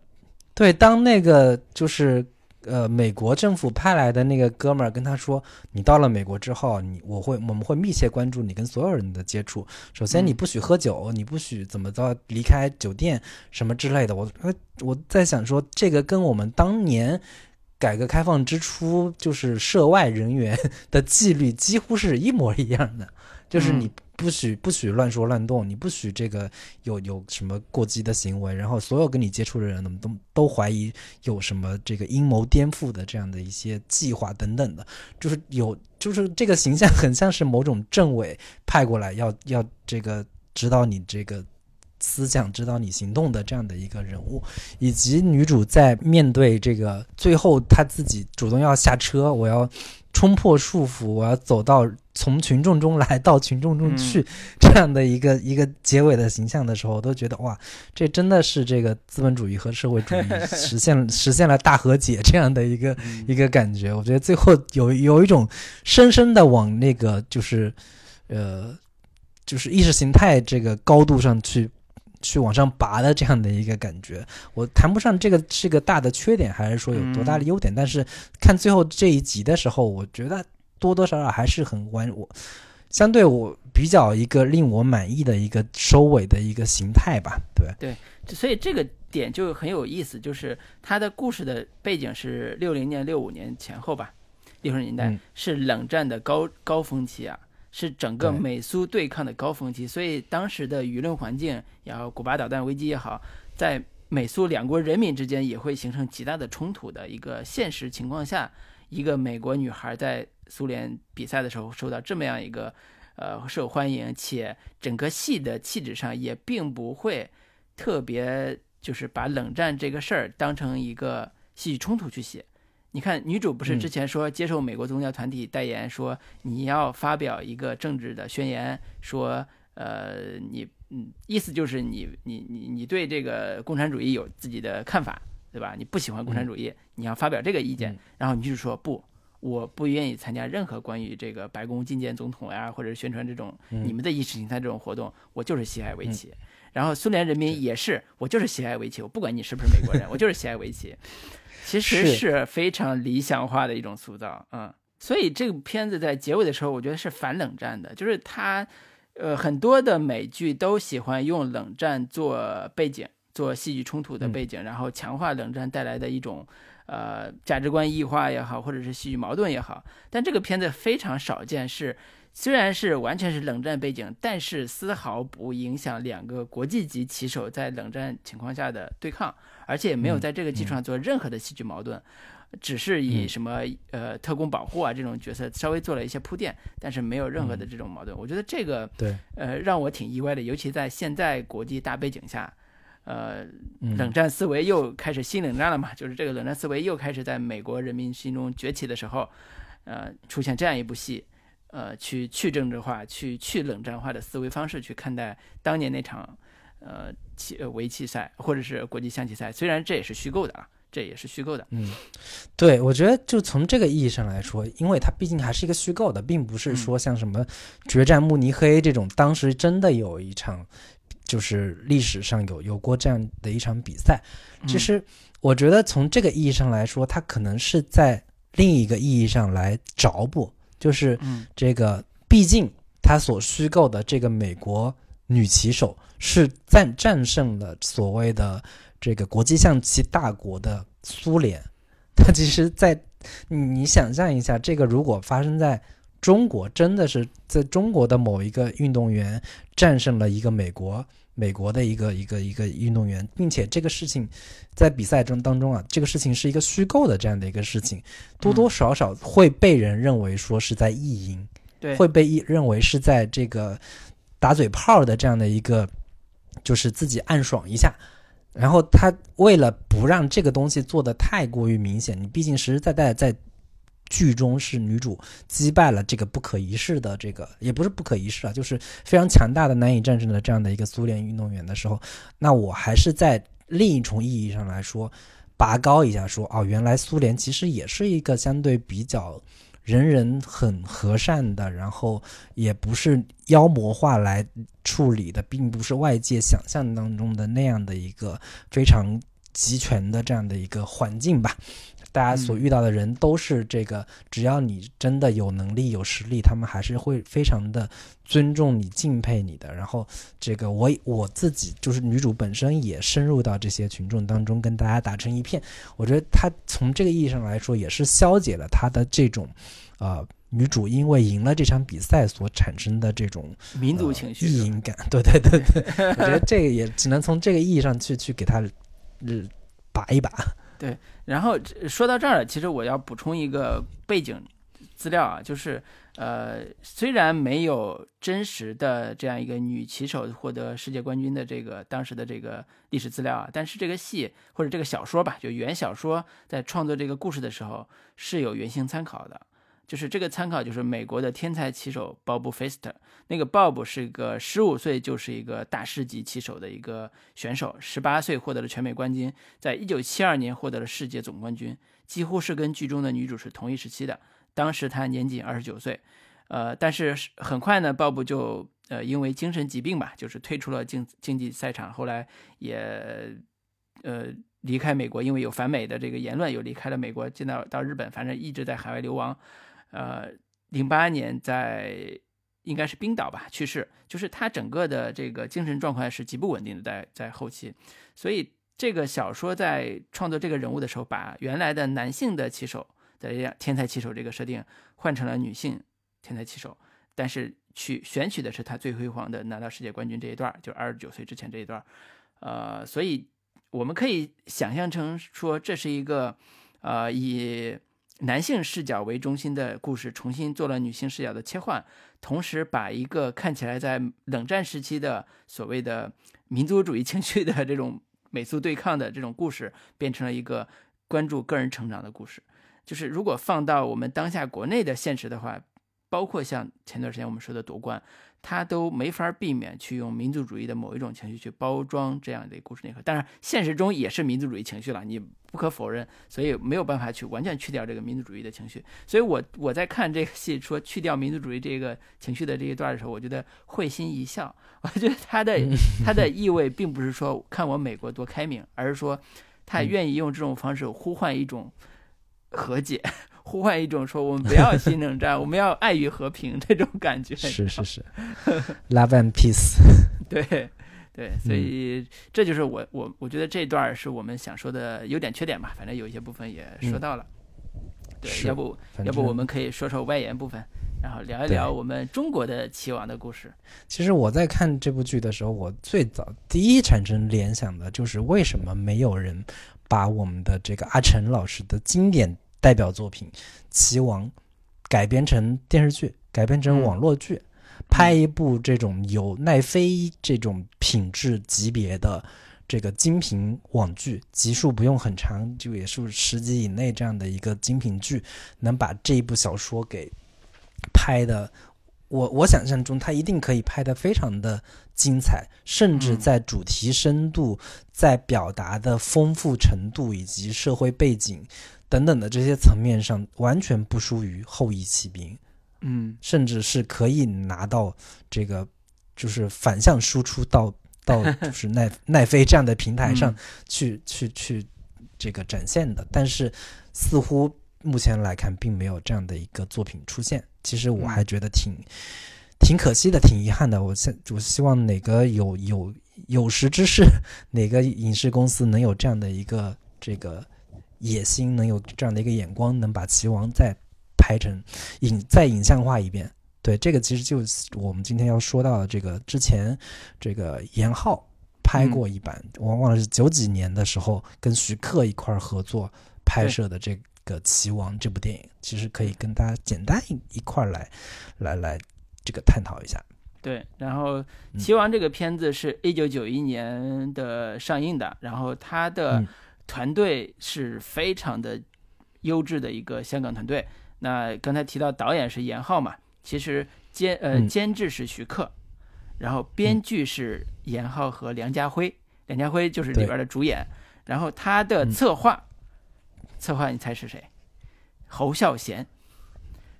Speaker 1: 对，当那个就是。呃，美国政府派来的那个哥们儿跟他说：“你到了美国之后，你我会我们会密切关注你跟所有人的接触。首先，你不许喝酒，你不许怎么着离开酒店什么之类的。”我我在想说，这个跟我们当年改革开放之初就是涉外人员 的纪律几乎是一模一样的，就是你。不许不许乱说乱动，你不许这个有有什么过激的行为，然后所有跟你接触的人，都都怀疑有什么这个阴谋颠覆的这样的一些计划等等的，就是有就是这个形象很像是某种政委派过来要要这个指导你这个思想、指导你行动的这样的一个人物，以及女主在面对这个最后她自己主动要下车，我要。冲破束缚，我要走到从群众中来到群众中去这样的一个一个结尾的形象的时候，我都觉得哇，这真的是这个资本主义和社会主义实现 实现了大和解这样的一个一个感觉。我觉得最后有有一种深深的往那个就是呃就是意识形态这个高度上去。去往上拔的这样的一个感觉，我谈不上这个是个大的缺点，还是说有多大的优点。但是看最后这一集的时候，我觉得多多少少还是很完我相对我比较一个令我满意的一个收尾的一个形态吧。对
Speaker 2: 对，所以这个点就很有意思，就是它的故事的背景是六零年、六五年前后吧，六十年代是冷战的高高峰期啊。是整个美苏对抗的高峰期，所以当时的舆论环境，然后古巴导弹危机也好，在美苏两国人民之间也会形成极大的冲突的一个现实情况下，一个美国女孩在苏联比赛的时候受到这么样一个呃受欢迎，且整个戏的气质上也并不会特别就是把冷战这个事儿当成一个戏剧冲突去写。你看，女主不是之前说接受美国宗教团体代言，说你要发表一个政治的宣言，说呃，你嗯，意思就是你你你你对这个共产主义有自己的看法，对吧？你不喜欢共产主义，你要发表这个意见。然后女主说不，我不愿意参加任何关于这个白宫觐见总统呀，或者宣传这种你们的意识形态这种活动，我就是喜爱围棋。然后苏联人民也是，我就是喜爱围棋，我不管你是不是美国人，我就是喜爱围棋。其实是非常理想化的一种塑造，嗯。所以这个片子在结尾的时候，我觉得是反冷战的，就是它，呃，很多的美剧都喜欢用冷战做背景，做戏剧冲突的背景，然后强化冷战带来的一种，呃，价值观异化也好，或者是戏剧矛盾也好。但这个片子非常少见，是虽然是完全是冷战背景，但是丝毫不影响两个国际级棋手在冷战情况下的对抗，而且也没有在这个基础上做任何的戏剧矛盾。只是以什么呃特工保护啊这种角色稍微做了一些铺垫，但是没有任何的这种矛盾。我觉得这个
Speaker 1: 对
Speaker 2: 呃让我挺意外的，尤其在现在国际大背景下，呃冷战思维又开始新冷战了嘛，就是这个冷战思维又开始在美国人民心中崛起的时候，呃出现这样一部戏，呃去去政治化、去去冷战化的思维方式去看待当年那场呃棋围棋赛或者是国际象棋赛，虽然这也是虚构的啊。这也是虚构的，
Speaker 1: 嗯，对，我觉得就从这个意义上来说，因为它毕竟还是一个虚构的，并不是说像什么决战慕尼黑这种，当时真的有一场，就是历史上有有过这样的一场比赛。其实我觉得从这个意义上来说，它可能是在另一个意义上来着补，就是这个，毕竟他所虚构的这个美国女棋手是战战胜了所谓的。这个国际象棋大国的苏联，他其实，在你想象一下，这个如果发生在中国，真的是在中国的某一个运动员战胜了一个美国美国的一个一个一个运动员，并且这个事情在比赛中当中啊，这个事情是一个虚构的这样的一个事情，多多少少会被人认为说是在意淫，
Speaker 2: 对，
Speaker 1: 会被认为是在这个打嘴炮的这样的一个，就是自己暗爽一下。然后他为了不让这个东西做的太过于明显，你毕竟实实在在在剧中是女主击败了这个不可一世的这个，也不是不可一世啊，就是非常强大的难以战胜的这样的一个苏联运动员的时候，那我还是在另一重意义上来说，拔高一下说，哦，原来苏联其实也是一个相对比较。人人很和善的，然后也不是妖魔化来处理的，并不是外界想象当中的那样的一个非常集权的这样的一个环境吧。大家所遇到的人都是这个，只要你真的有能力、有实力，他们还是会非常的尊重你、敬佩你的。然后，这个我我自己就是女主本身也深入到这些群众当中，跟大家打成一片。我觉得她从这个意义上来说，也是消解了她的这种，呃，女主因为赢了这场比赛所产生的这种
Speaker 2: 民族情绪、
Speaker 1: 意淫感。对对对对，我觉得 这个也只能从这个意义上去去给她，呃，拔一拔。
Speaker 2: 对，然后说到这儿，其实我要补充一个背景资料啊，就是呃，虽然没有真实的这样一个女棋手获得世界冠军的这个当时的这个历史资料啊，但是这个戏或者这个小说吧，就原小说在创作这个故事的时候是有原型参考的。就是这个参考，就是美国的天才棋手鲍勃·费斯特。那个鲍勃是一个十五岁就是一个大师级棋手的一个选手，十八岁获得了全美冠军，在一九七二年获得了世界总冠军，几乎是跟剧中的女主是同一时期的。当时他年仅二十九岁，呃，但是很快呢，鲍勃就呃因为精神疾病吧，就是退出了竞竞技赛场，后来也呃离开美国，因为有反美的这个言论，又离开了美国，进到到日本，反正一直在海外流亡。呃，零八年在应该是冰岛吧去世，就是他整个的这个精神状况是极不稳定的，在在后期，所以这个小说在创作这个人物的时候，把原来的男性的棋手的天才棋手这个设定换成了女性天才棋手，但是去选取的是他最辉煌的拿到世界冠军这一段，就二十九岁之前这一段，呃，所以我们可以想象成说这是一个呃以。男性视角为中心的故事重新做了女性视角的切换，同时把一个看起来在冷战时期的所谓的民族主义情绪的这种美苏对抗的这种故事，变成了一个关注个人成长的故事。就是如果放到我们当下国内的现实的话，包括像前段时间我们说的夺冠，他都没法避免去用民族主义的某一种情绪去包装这样的故事内核。当然，现实中也是民族主义情绪了，你不可否认，所以没有办法去完全去掉这个民族主义的情绪。所以我我在看这个戏说去掉民族主义这个情绪的这一段的时候，我觉得会心一笑。我觉得他的他的意味并不是说看我美国多开明，而是说他愿意用这种方式呼唤一种和解。呼唤一种说我们不要新冷战，我们要爱与和平这种感觉。
Speaker 1: 是是是，Love and Peace。
Speaker 2: 对对，所以这就是我我我觉得这段是我们想说的优点缺点吧，反正有一些部分也说到了。对，要不要不我们可以说说外延部分，然后聊一聊我们中国的棋王的故事。
Speaker 1: 其实我在看这部剧的时候，我最早第一产生联想的就是为什么没有人把我们的这个阿成老师的经典。代表作品《棋王》改编成电视剧，改编成网络剧，拍一部这种有奈飞这种品质级别的这个精品网剧，集数不用很长，就也是十集以内这样的一个精品剧，能把这一部小说给拍的，我我想象中他一定可以拍得非常的精彩，甚至在主题深度、在表达的丰富程度以及社会背景。等等的这些层面上，完全不输于后羿骑兵，
Speaker 2: 嗯，
Speaker 1: 甚至是可以拿到这个，就是反向输出到到 就是奈奈飞这样的平台上去去去这个展现的。但是似乎目前来看，并没有这样的一个作品出现。其实我还觉得挺挺可惜的，挺遗憾的。我现我希望哪个有有有识之士，哪个影视公司能有这样的一个这个。野心能有这样的一个眼光，能把棋王再拍成影再影像化一遍。对，这个其实就是我们今天要说到的这个之前这个严浩拍过一版，我忘了是九几年的时候跟徐克一块合作拍摄的这个棋王这部电影，其实可以跟大家简单一一块来来来这个探讨一下。
Speaker 2: 对，然后棋王这个片子是一九九一年的上映的，然后它的。团队是非常的优质的一个香港团队。那刚才提到导演是严浩嘛，其实监呃监制是徐克，然后编剧是严浩和梁家辉，梁家辉就是里边的主演。然后他的策划，策划你猜是谁？侯孝贤，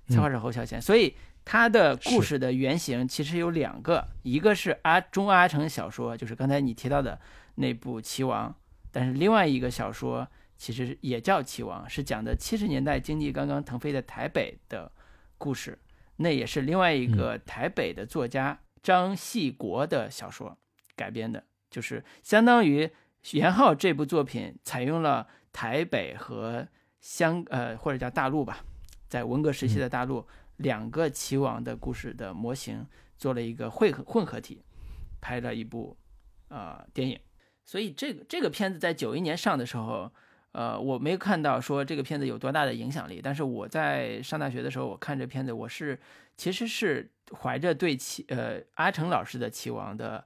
Speaker 2: 策划是侯孝贤。所以他的故事的原型其实有两个，一个是阿中阿城小说，就是刚才你提到的那部《棋王》。但是另外一个小说其实也叫《棋王》，是讲的七十年代经济刚刚腾飞的台北的故事。那也是另外一个台北的作家张系国的小说改编的，就是相当于元浩这部作品采用了台北和香呃或者叫大陆吧，在文革时期的大陆两个棋王的故事的模型做了一个混合混合体，拍了一部呃电影。所以这个这个片子在九一年上的时候，呃，我没有看到说这个片子有多大的影响力。但是我在上大学的时候，我看这片子，我是其实是怀着对齐呃阿成老师的期望的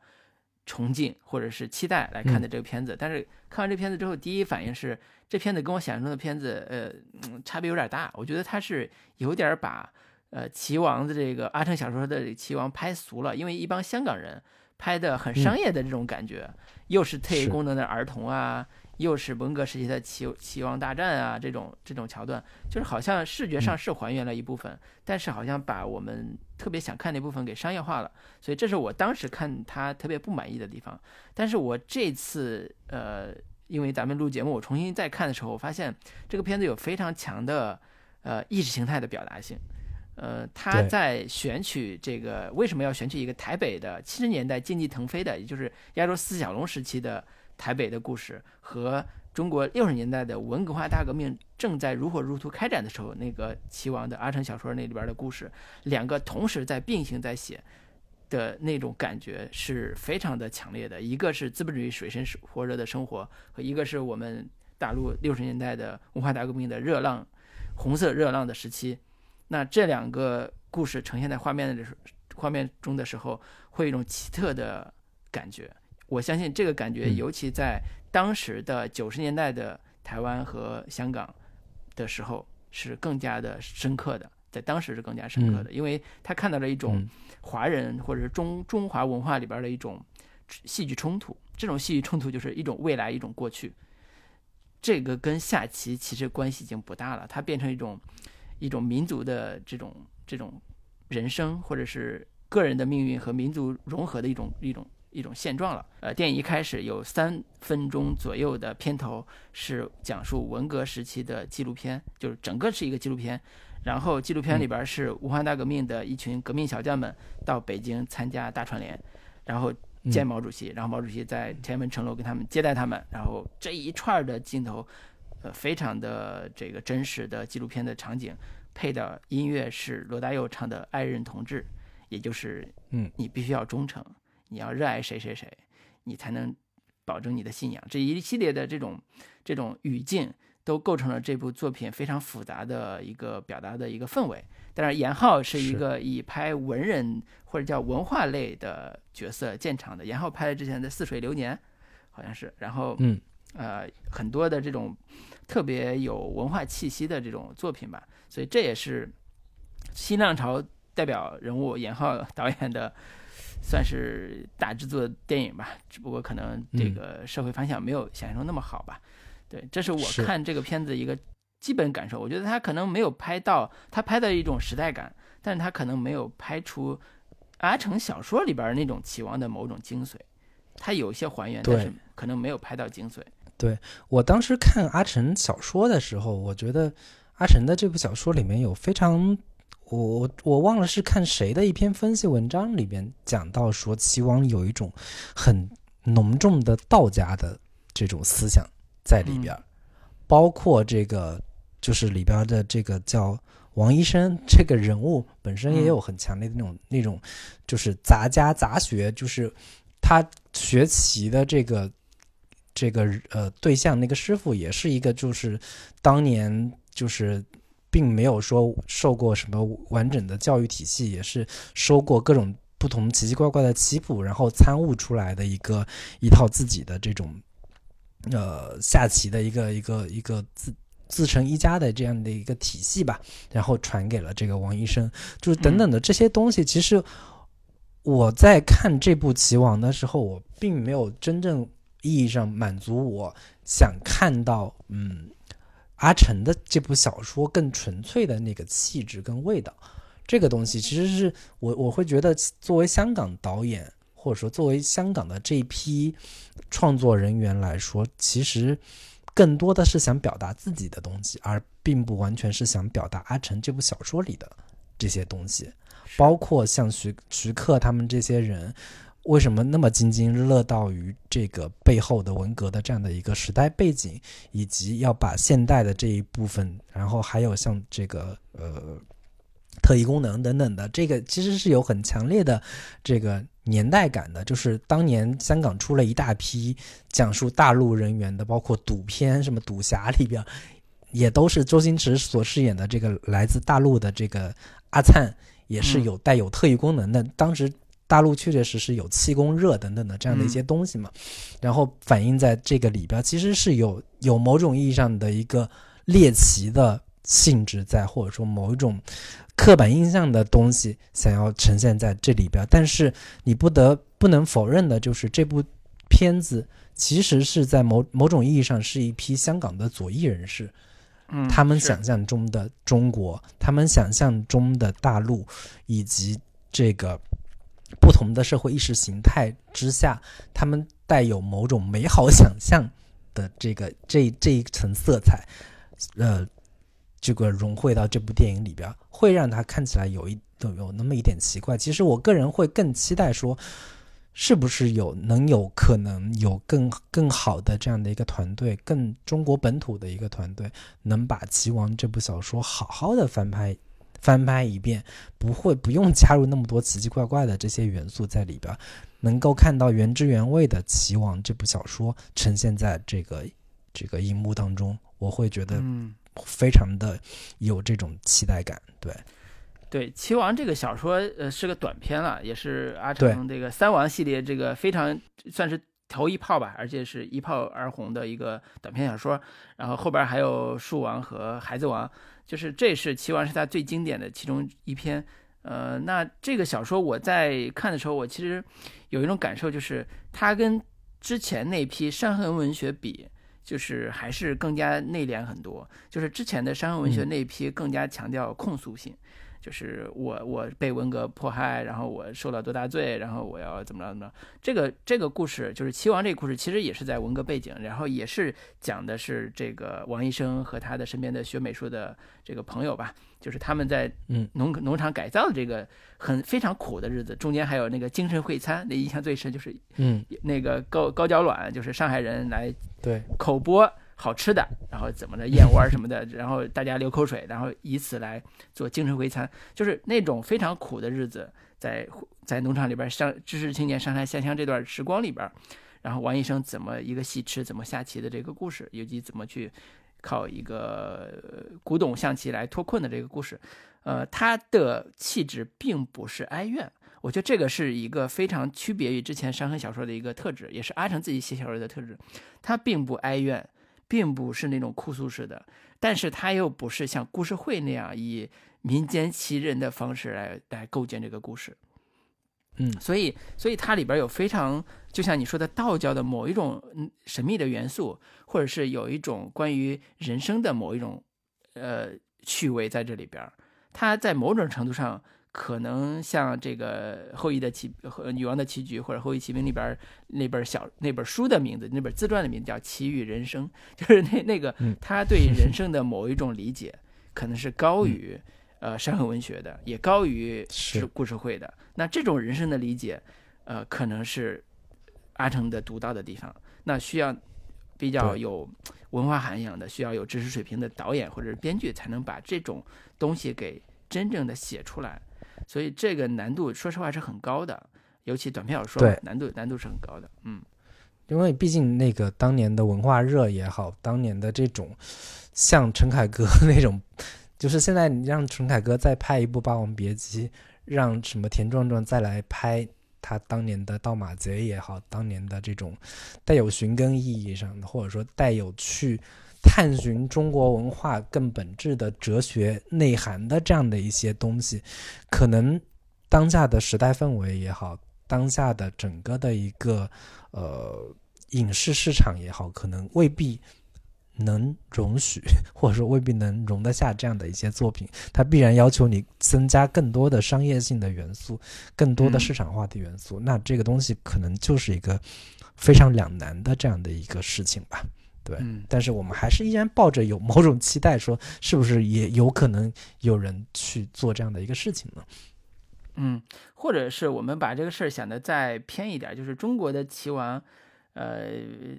Speaker 2: 崇敬或者是期待来看的这个片子。但是看完这片子之后，第一反应是这片子跟我想象中的片子呃差别有点大。我觉得他是有点把呃齐王的这个阿成小说的齐王拍俗了，因为一帮香港人。拍的很商业的这种感觉，又是特异功能的儿童啊，又是文革时期的齐齐王大战啊，这种这种桥段，就是好像视觉上是还原了一部分，但是好像把我们特别想看那部分给商业化了，所以这是我当时看他特别不满意的地方。但是我这次呃，因为咱们录节目，我重新再看的时候，我发现这个片子有非常强的呃意识形态的表达性。呃，他在选取这个为什么要选取一个台北的七十年代经济腾飞的，也就是亚洲四小龙时期的台北的故事，和中国六十年代的文化大革命正在如火如荼开展的时候，那个齐王的阿城小说那里边的故事，两个同时在并行在写的那种感觉是非常的强烈的。一个是资本主义水深火热的生活，和一个是我们大陆六十年代的文化大革命的热浪，红色热浪的时期。那这两个故事呈现在画面的时画面中的时候，会有一种奇特的感觉。我相信这个感觉，尤其在当时的九十年代的台湾和香港的时候，是更加的深刻的。在当时是更加深刻的，因为他看到了一种华人或者是中中华文化里边的一种戏剧冲突。这种戏剧冲突就是一种未来，一种过去。这个跟下棋其实关系已经不大了，它变成一种一种民族的这种这种人生，或者是个人的命运和民族融合的一种一种。一种现状了。呃，电影一开始有三分钟左右的片头是讲述文革时期的纪录片，就是整个是一个纪录片。然后纪录片里边是武汉大革命的一群革命小将们到北京参加大串联，然后见毛主席，然后毛主席在天安门城楼跟他们接待他们。然后这一串的镜头，呃，非常的这个真实的纪录片的场景，配的音乐是罗大佑唱的《爱人同志》，也就是
Speaker 1: 嗯，
Speaker 2: 你必须要忠诚。你要热爱谁谁谁，你才能保证你的信仰。这一系列的这种这种语境，都构成了这部作品非常复杂的一个表达的一个氛围。当然严浩是一个以拍文人或者叫文化类的角色见长的。严浩拍了之前的《似水流年》，好像是，然后
Speaker 1: 嗯
Speaker 2: 呃很多的这种特别有文化气息的这种作品吧。所以这也是新浪潮代表人物严浩 导演的。算是大制作电影吧，只不过可能这个社会反响没有想象中那么好吧。对，这是我看这个片子一个基本感受。我觉得他可能没有拍到他拍的一种时代感，但是他可能没有拍出阿城小说里边那种棋王的某种精髓。他有些还原，但是可能没有拍到精髓。
Speaker 1: 对我当时看阿成小说的时候，我觉得阿成的这部小说里面有非常。我我我忘了是看谁的一篇分析文章里边讲到说，齐王有一种很浓重的道家的这种思想在里边，包括这个就是里边的这个叫王医生这个人物本身也有很强烈的那种那种就是杂家杂学，就是他学棋的这个这个呃对象那个师傅也是一个就是当年就是。并没有说受过什么完整的教育体系，也是收过各种不同奇奇怪怪的棋谱，然后参悟出来的一个一套自己的这种呃下棋的一个一个一个自自成一家的这样的一个体系吧，然后传给了这个王医生，就是等等的这些东西。其实我在看这部棋王的时候，我并没有真正意义上满足我想看到嗯。阿成的这部小说更纯粹的那个气质跟味道，这个东西其实是我我会觉得，作为香港导演或者说作为香港的这一批创作人员来说，其实更多的是想表达自己的东西，而并不完全是想表达阿成这部小说里的这些东西，包括像徐徐克他们这些人。为什么那么津津乐道于这个背后的文革的这样的一个时代背景，以及要把现代的这一部分，然后还有像这个呃特异功能等等的，这个其实是有很强烈的这个年代感的。就是当年香港出了一大批讲述大陆人员的，包括赌片什么赌侠里边，也都是周星驰所饰演的这个来自大陆的这个阿灿，也是有带有特异功能的。当时。大陆确确实实有气功热等等的这样的一些东西嘛，然后反映在这个里边，其实是有有某种意义上的一个猎奇的性质在，或者说某一种刻板印象的东西想要呈现在这里边。但是你不得不能否认的就是这部片子其实是在某某种意义上是一批香港的左翼人士，
Speaker 2: 嗯，
Speaker 1: 他们想象中的中国，他们想象中的大陆，以及这个。不同的社会意识形态之下，他们带有某种美好想象的这个 这这一层色彩，呃，这个融汇到这部电影里边，会让它看起来有一有有那么一点奇怪。其实我个人会更期待说，是不是有能有可能有更 更好的这样的一个团队，更中国本土的一个团队，能把《棋王》这部小说好好的翻拍。翻拍一遍，不会不用加入那么多奇奇怪怪的这些元素在里边，能够看到原汁原味的《棋王》这部小说呈现在这个这个荧幕当中，我会觉得非常的有这种期待感。对，
Speaker 2: 对，《棋王》这个小说呃是个短篇了，也是阿成这个三王系列这个非常算是头一炮吧，而且是一炮而红的一个短篇小说。然后后边还有《树王》和《孩子王》。就是这是棋王是他最经典的其中一篇。呃，那这个小说我在看的时候，我其实有一种感受，就是它跟之前那批伤痕文学比，就是还是更加内敛很多。就是之前的伤痕文学那批更加强调控诉性。就是我我被文革迫害，然后我受了多大罪，然后我要怎么着怎么着。这个这个故事就是齐王这个故事，其实也是在文革背景，然后也是讲的是这个王医生和他的身边的学美术的这个朋友吧，就是他们在
Speaker 1: 嗯
Speaker 2: 农农场改造的这个很非常苦的日子，中间还有那个精神会餐，那印象最深就是
Speaker 1: 嗯
Speaker 2: 那个高高脚卵，就是上海人来
Speaker 1: 对
Speaker 2: 口播。好吃的，然后怎么的燕窝什么的，然后大家流口水，然后以此来做精神回餐，就是那种非常苦的日子，在在农场里边上知识青年上山下乡这段时光里边，然后王医生怎么一个戏痴，怎么下棋的这个故事，以及怎么去靠一个古董象棋来脱困的这个故事，呃，他的气质并不是哀怨，我觉得这个是一个非常区别于之前伤痕小说的一个特质，也是阿成自己写小说的特质，他并不哀怨。并不是那种哭诉式的，但是它又不是像故事会那样以民间奇人的方式来来构建这个故事，
Speaker 1: 嗯，
Speaker 2: 所以所以它里边有非常就像你说的道教的某一种神秘的元素，或者是有一种关于人生的某一种呃趣味在这里边，它在某种程度上。可能像这个后羿的棋和女王的棋局，或者后羿骑兵里边那本小那本书的名字，那本自传的名字叫《奇遇人生》，就是那那个他对人 生的某一种理解，可能是高于呃山河文学的，也高于是故事会的。那这种人生的理解，呃，可能是阿成的独到的地方。那需要比较有文化涵养的，需要有知识水平的导演或者是编剧，才能把这种东西给真正的写出来。所以这个难度，说实话是很高的，尤其短篇小说，难度难度是很高的。嗯，
Speaker 1: 因为毕竟那个当年的文化热也好，当年的这种像陈凯歌那种，就是现在你让陈凯歌再拍一部《霸王别姬》，让什么田壮壮再来拍他当年的《盗马贼》也好，当年的这种带有寻根意义上的，或者说带有去。探寻中国文化更本质的哲学内涵的这样的一些东西，可能当下的时代氛围也好，当下的整个的一个呃影视市场也好，可能未必能容许，或者说未必能容得下这样的一些作品。它必然要求你增加更多的商业性的元素，更多的市场化的元素。那这个东西可能就是一个非常两难的这样的一个事情吧。对，但是我们还是依然抱着有某种期待，说是不是也有可能有人去做这样的一个事情呢？
Speaker 2: 嗯，或者是我们把这个事儿想的再偏一点，就是中国的棋王，呃，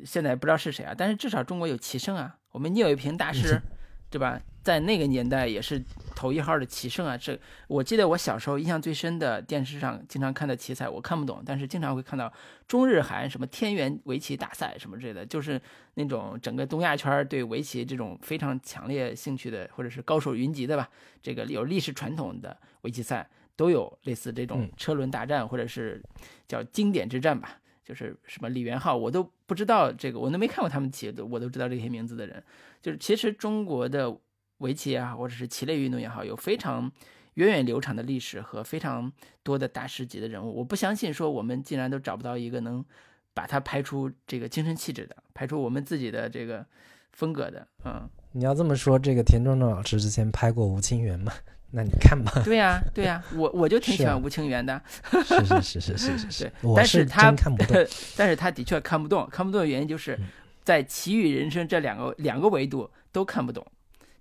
Speaker 2: 现在不知道是谁啊，但是至少中国有棋圣啊，我们聂卫平大师。对吧？在那个年代也是头一号的棋圣啊！这我记得我小时候印象最深的电视上经常看的棋赛，我看不懂，但是经常会看到中日韩什么天元围棋大赛什么之类的，就是那种整个东亚圈对围棋这种非常强烈兴趣的，或者是高手云集的吧，这个有历史传统的围棋赛都有类似这种车轮大战，或者是叫经典之战吧。就是什么李元昊，我都不知道这个，我都没看过他们棋，的我都知道这些名字的人。就是其实中国的围棋也好，或者是棋类运动也好，有非常源远流长的历史和非常多的大师级的人物。我不相信说我们竟然都找不到一个能把他拍出这个精神气质的，拍出我们自己的这个风格的。嗯，
Speaker 1: 你要这么说，这个田壮壮老师之前拍过吴清源吗？那你看吧。
Speaker 2: 对呀，对呀，我我就挺喜欢吴清源的。
Speaker 1: 是是是是是是是。
Speaker 2: 但是他
Speaker 1: 看不懂，
Speaker 2: 但是他的确看不懂。看不懂的原因就是在棋与人生这两个两个维度都看不懂。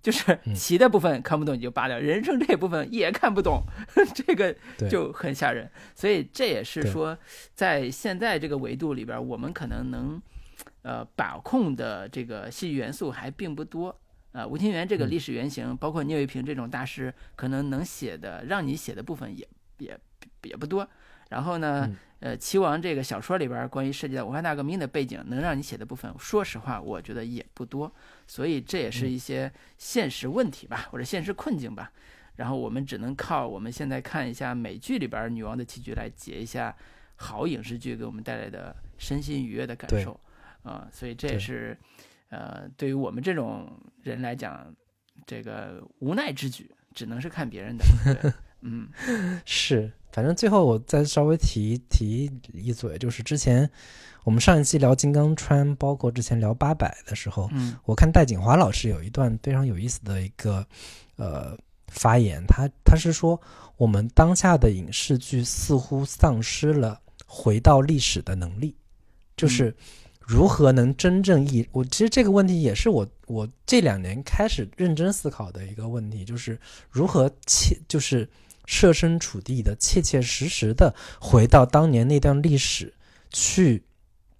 Speaker 2: 就是棋的部分看不懂你就罢了，人生这部分也看不懂，这个就很吓人。所以这也是说，在现在这个维度里边，我们可能能呃把控的这个戏剧元素还并不多。啊，吴清源这个历史原型，包括聂卫平这种大师，可能能写的让你写的部分也也也不多。然后呢，呃，棋王这个小说里边关于涉及到文化大革命的背景，能让你写的部分，说实话，我觉得也不多。所以这也是一些现实问题吧，或者现实困境吧。然后我们只能靠我们现在看一下美剧里边女王的棋局来解一下好影视剧给我们带来的身心愉悦的感受。啊，所以这也是。呃，对于我们这种人来讲，这个无奈之举，只能是看别人的。对 嗯
Speaker 1: 是，反正最后我再稍微提提一嘴，就是之前我们上一期聊金刚川，包括之前聊八百的时候，
Speaker 2: 嗯
Speaker 1: 我看戴锦华老师有一段非常有意思的一个呃发言，他他是说我们当下的影视剧似乎丧失了回到历史的能力，就是如何能真正意我其实这个问题也是我我这两年开始认真思考的一个问题，就是如何切就是设身处地的切切实实的回到当年那段历史去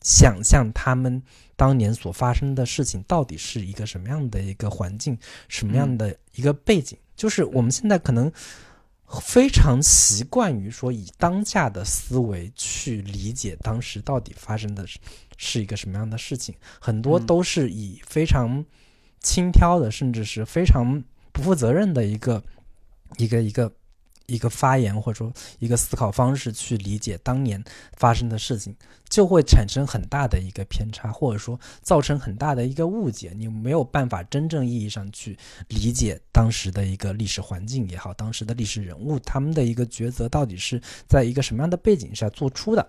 Speaker 1: 想象他们当年所发生的事情到底是一个什么样的一个环境，什么样的一个背景。就是我们现在可能非常习惯于说以当下的思维去理解当时到底发生的是是一个什么样的事情，很多
Speaker 2: 嗯
Speaker 1: 都是以非常轻佻的，甚至是非常不负责任的一个一个一个一个发言或者说一个思考方式去理解当年发生的事情，就会产生很大的一个偏差，或者说造成很大的一个误解。你没有办法真正意义上去理解当时的一个历史环境也好，当时的历史人物他们的一个抉择到底是在一个什么样的背景下做出的。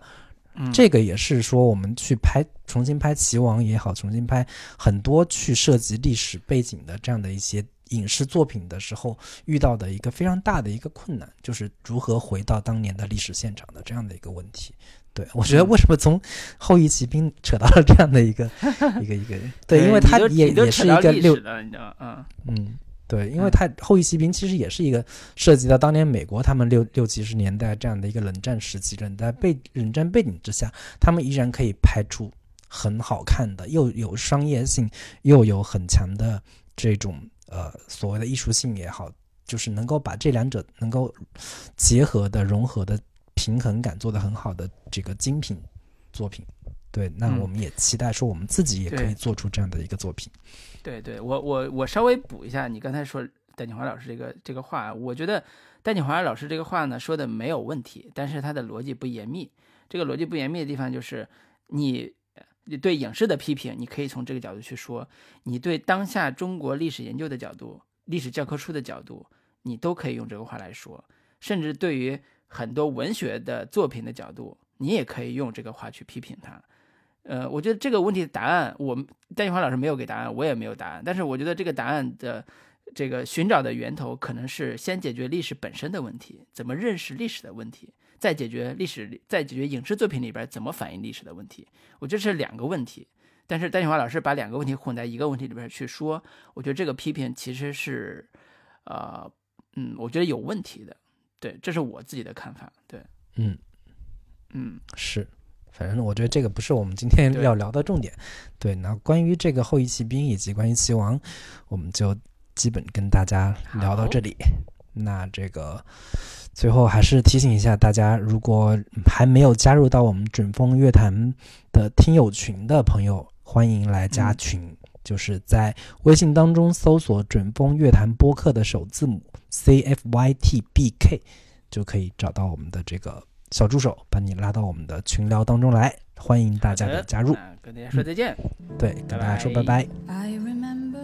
Speaker 2: 嗯，
Speaker 1: 这个也是说我们去拍重新拍《棋王》也好，重新拍很多去涉及历史背景的这样的一些影视作品的时候，遇到的一个非常大的一个困难，就是如何回到当年的历史现场的这样的一个问题。对我觉得为什么从后裔骑兵扯到了这样的一个 一个一个，对，因为它
Speaker 2: 你都你都
Speaker 1: 也也是一个六
Speaker 2: 史的，你知道吗？嗯
Speaker 1: 嗯，对，因为它后裔骑兵其实也是一个涉及到当年美国他们六六七十年代这样的一个冷战时期，冷战背冷战背景之下，他们依然可以拍出很好看的，又有商业性，又有很强的这种呃所谓的艺术性也好，就是能够把这两者能够结合的、融合的平衡感做得很好的这个精品作品。对，那
Speaker 2: 嗯
Speaker 1: 我们也期待说我们自己也可以做出这样的一个作品。
Speaker 2: 对对，我我我稍微补一下你刚才说戴锦华老师这个这个话，我觉得戴锦华老师这个话呢说的没有问题，但是他的逻辑不严密。这个逻辑不严密的地方就是你你对影视的批评，你可以从这个角度去说；你对当下中国历史研究的角度、历史教科书的角度，你都可以用这个话来说。甚至对于很多文学的作品的角度，你也可以用这个话去批评它。呃，我觉得这个问题的答案，我们戴玉华老师没有给答案，我也没有答案。但是我觉得这个答案的这个寻找的源头，可能是先解决历史本身的问题，怎么认识历史的问题，再解决历史，再解决影视作品里边怎么反映历史的问题。我觉得是两个问题。但是戴锦华老师把两个问题混在一个问题里边去说，我觉得这个批评其实是，呃，嗯，我觉得有问题的。对，这是我自己的看法。对，
Speaker 1: 嗯。
Speaker 2: 嗯
Speaker 1: 是，反正我觉得这个不是我们今天要聊的重点。对，那关于这个后裔骑兵以及关于棋王，我们就基本跟大家聊到这里。那这个最后还是提醒一下大家，如果还没有加入到我们准风乐坛的听友群的朋友，欢迎来加
Speaker 2: 嗯
Speaker 1: 群。就是在微信当中搜索“准风乐坛播客”的首字母 C F Y T B K，就可以找到我们的这个小助手，把你拉到我们的群聊当中来。欢迎大家的加入。
Speaker 2: 跟大家说再见。
Speaker 1: 对，跟大家说拜
Speaker 2: 拜
Speaker 1: 拜。
Speaker 3: I remember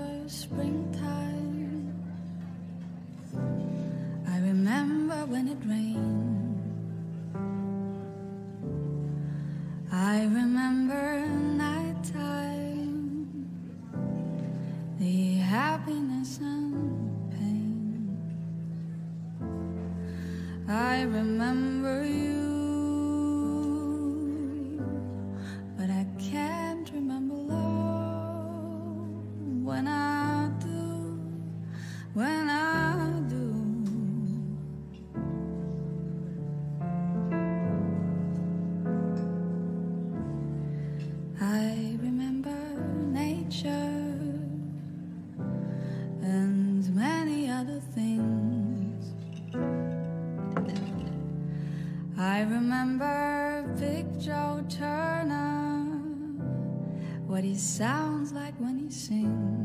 Speaker 3: remember when it rained. I remember nighttime. The happiness and pain. I remember you, but I can't remember love when I do, when I he sounds like when he sings.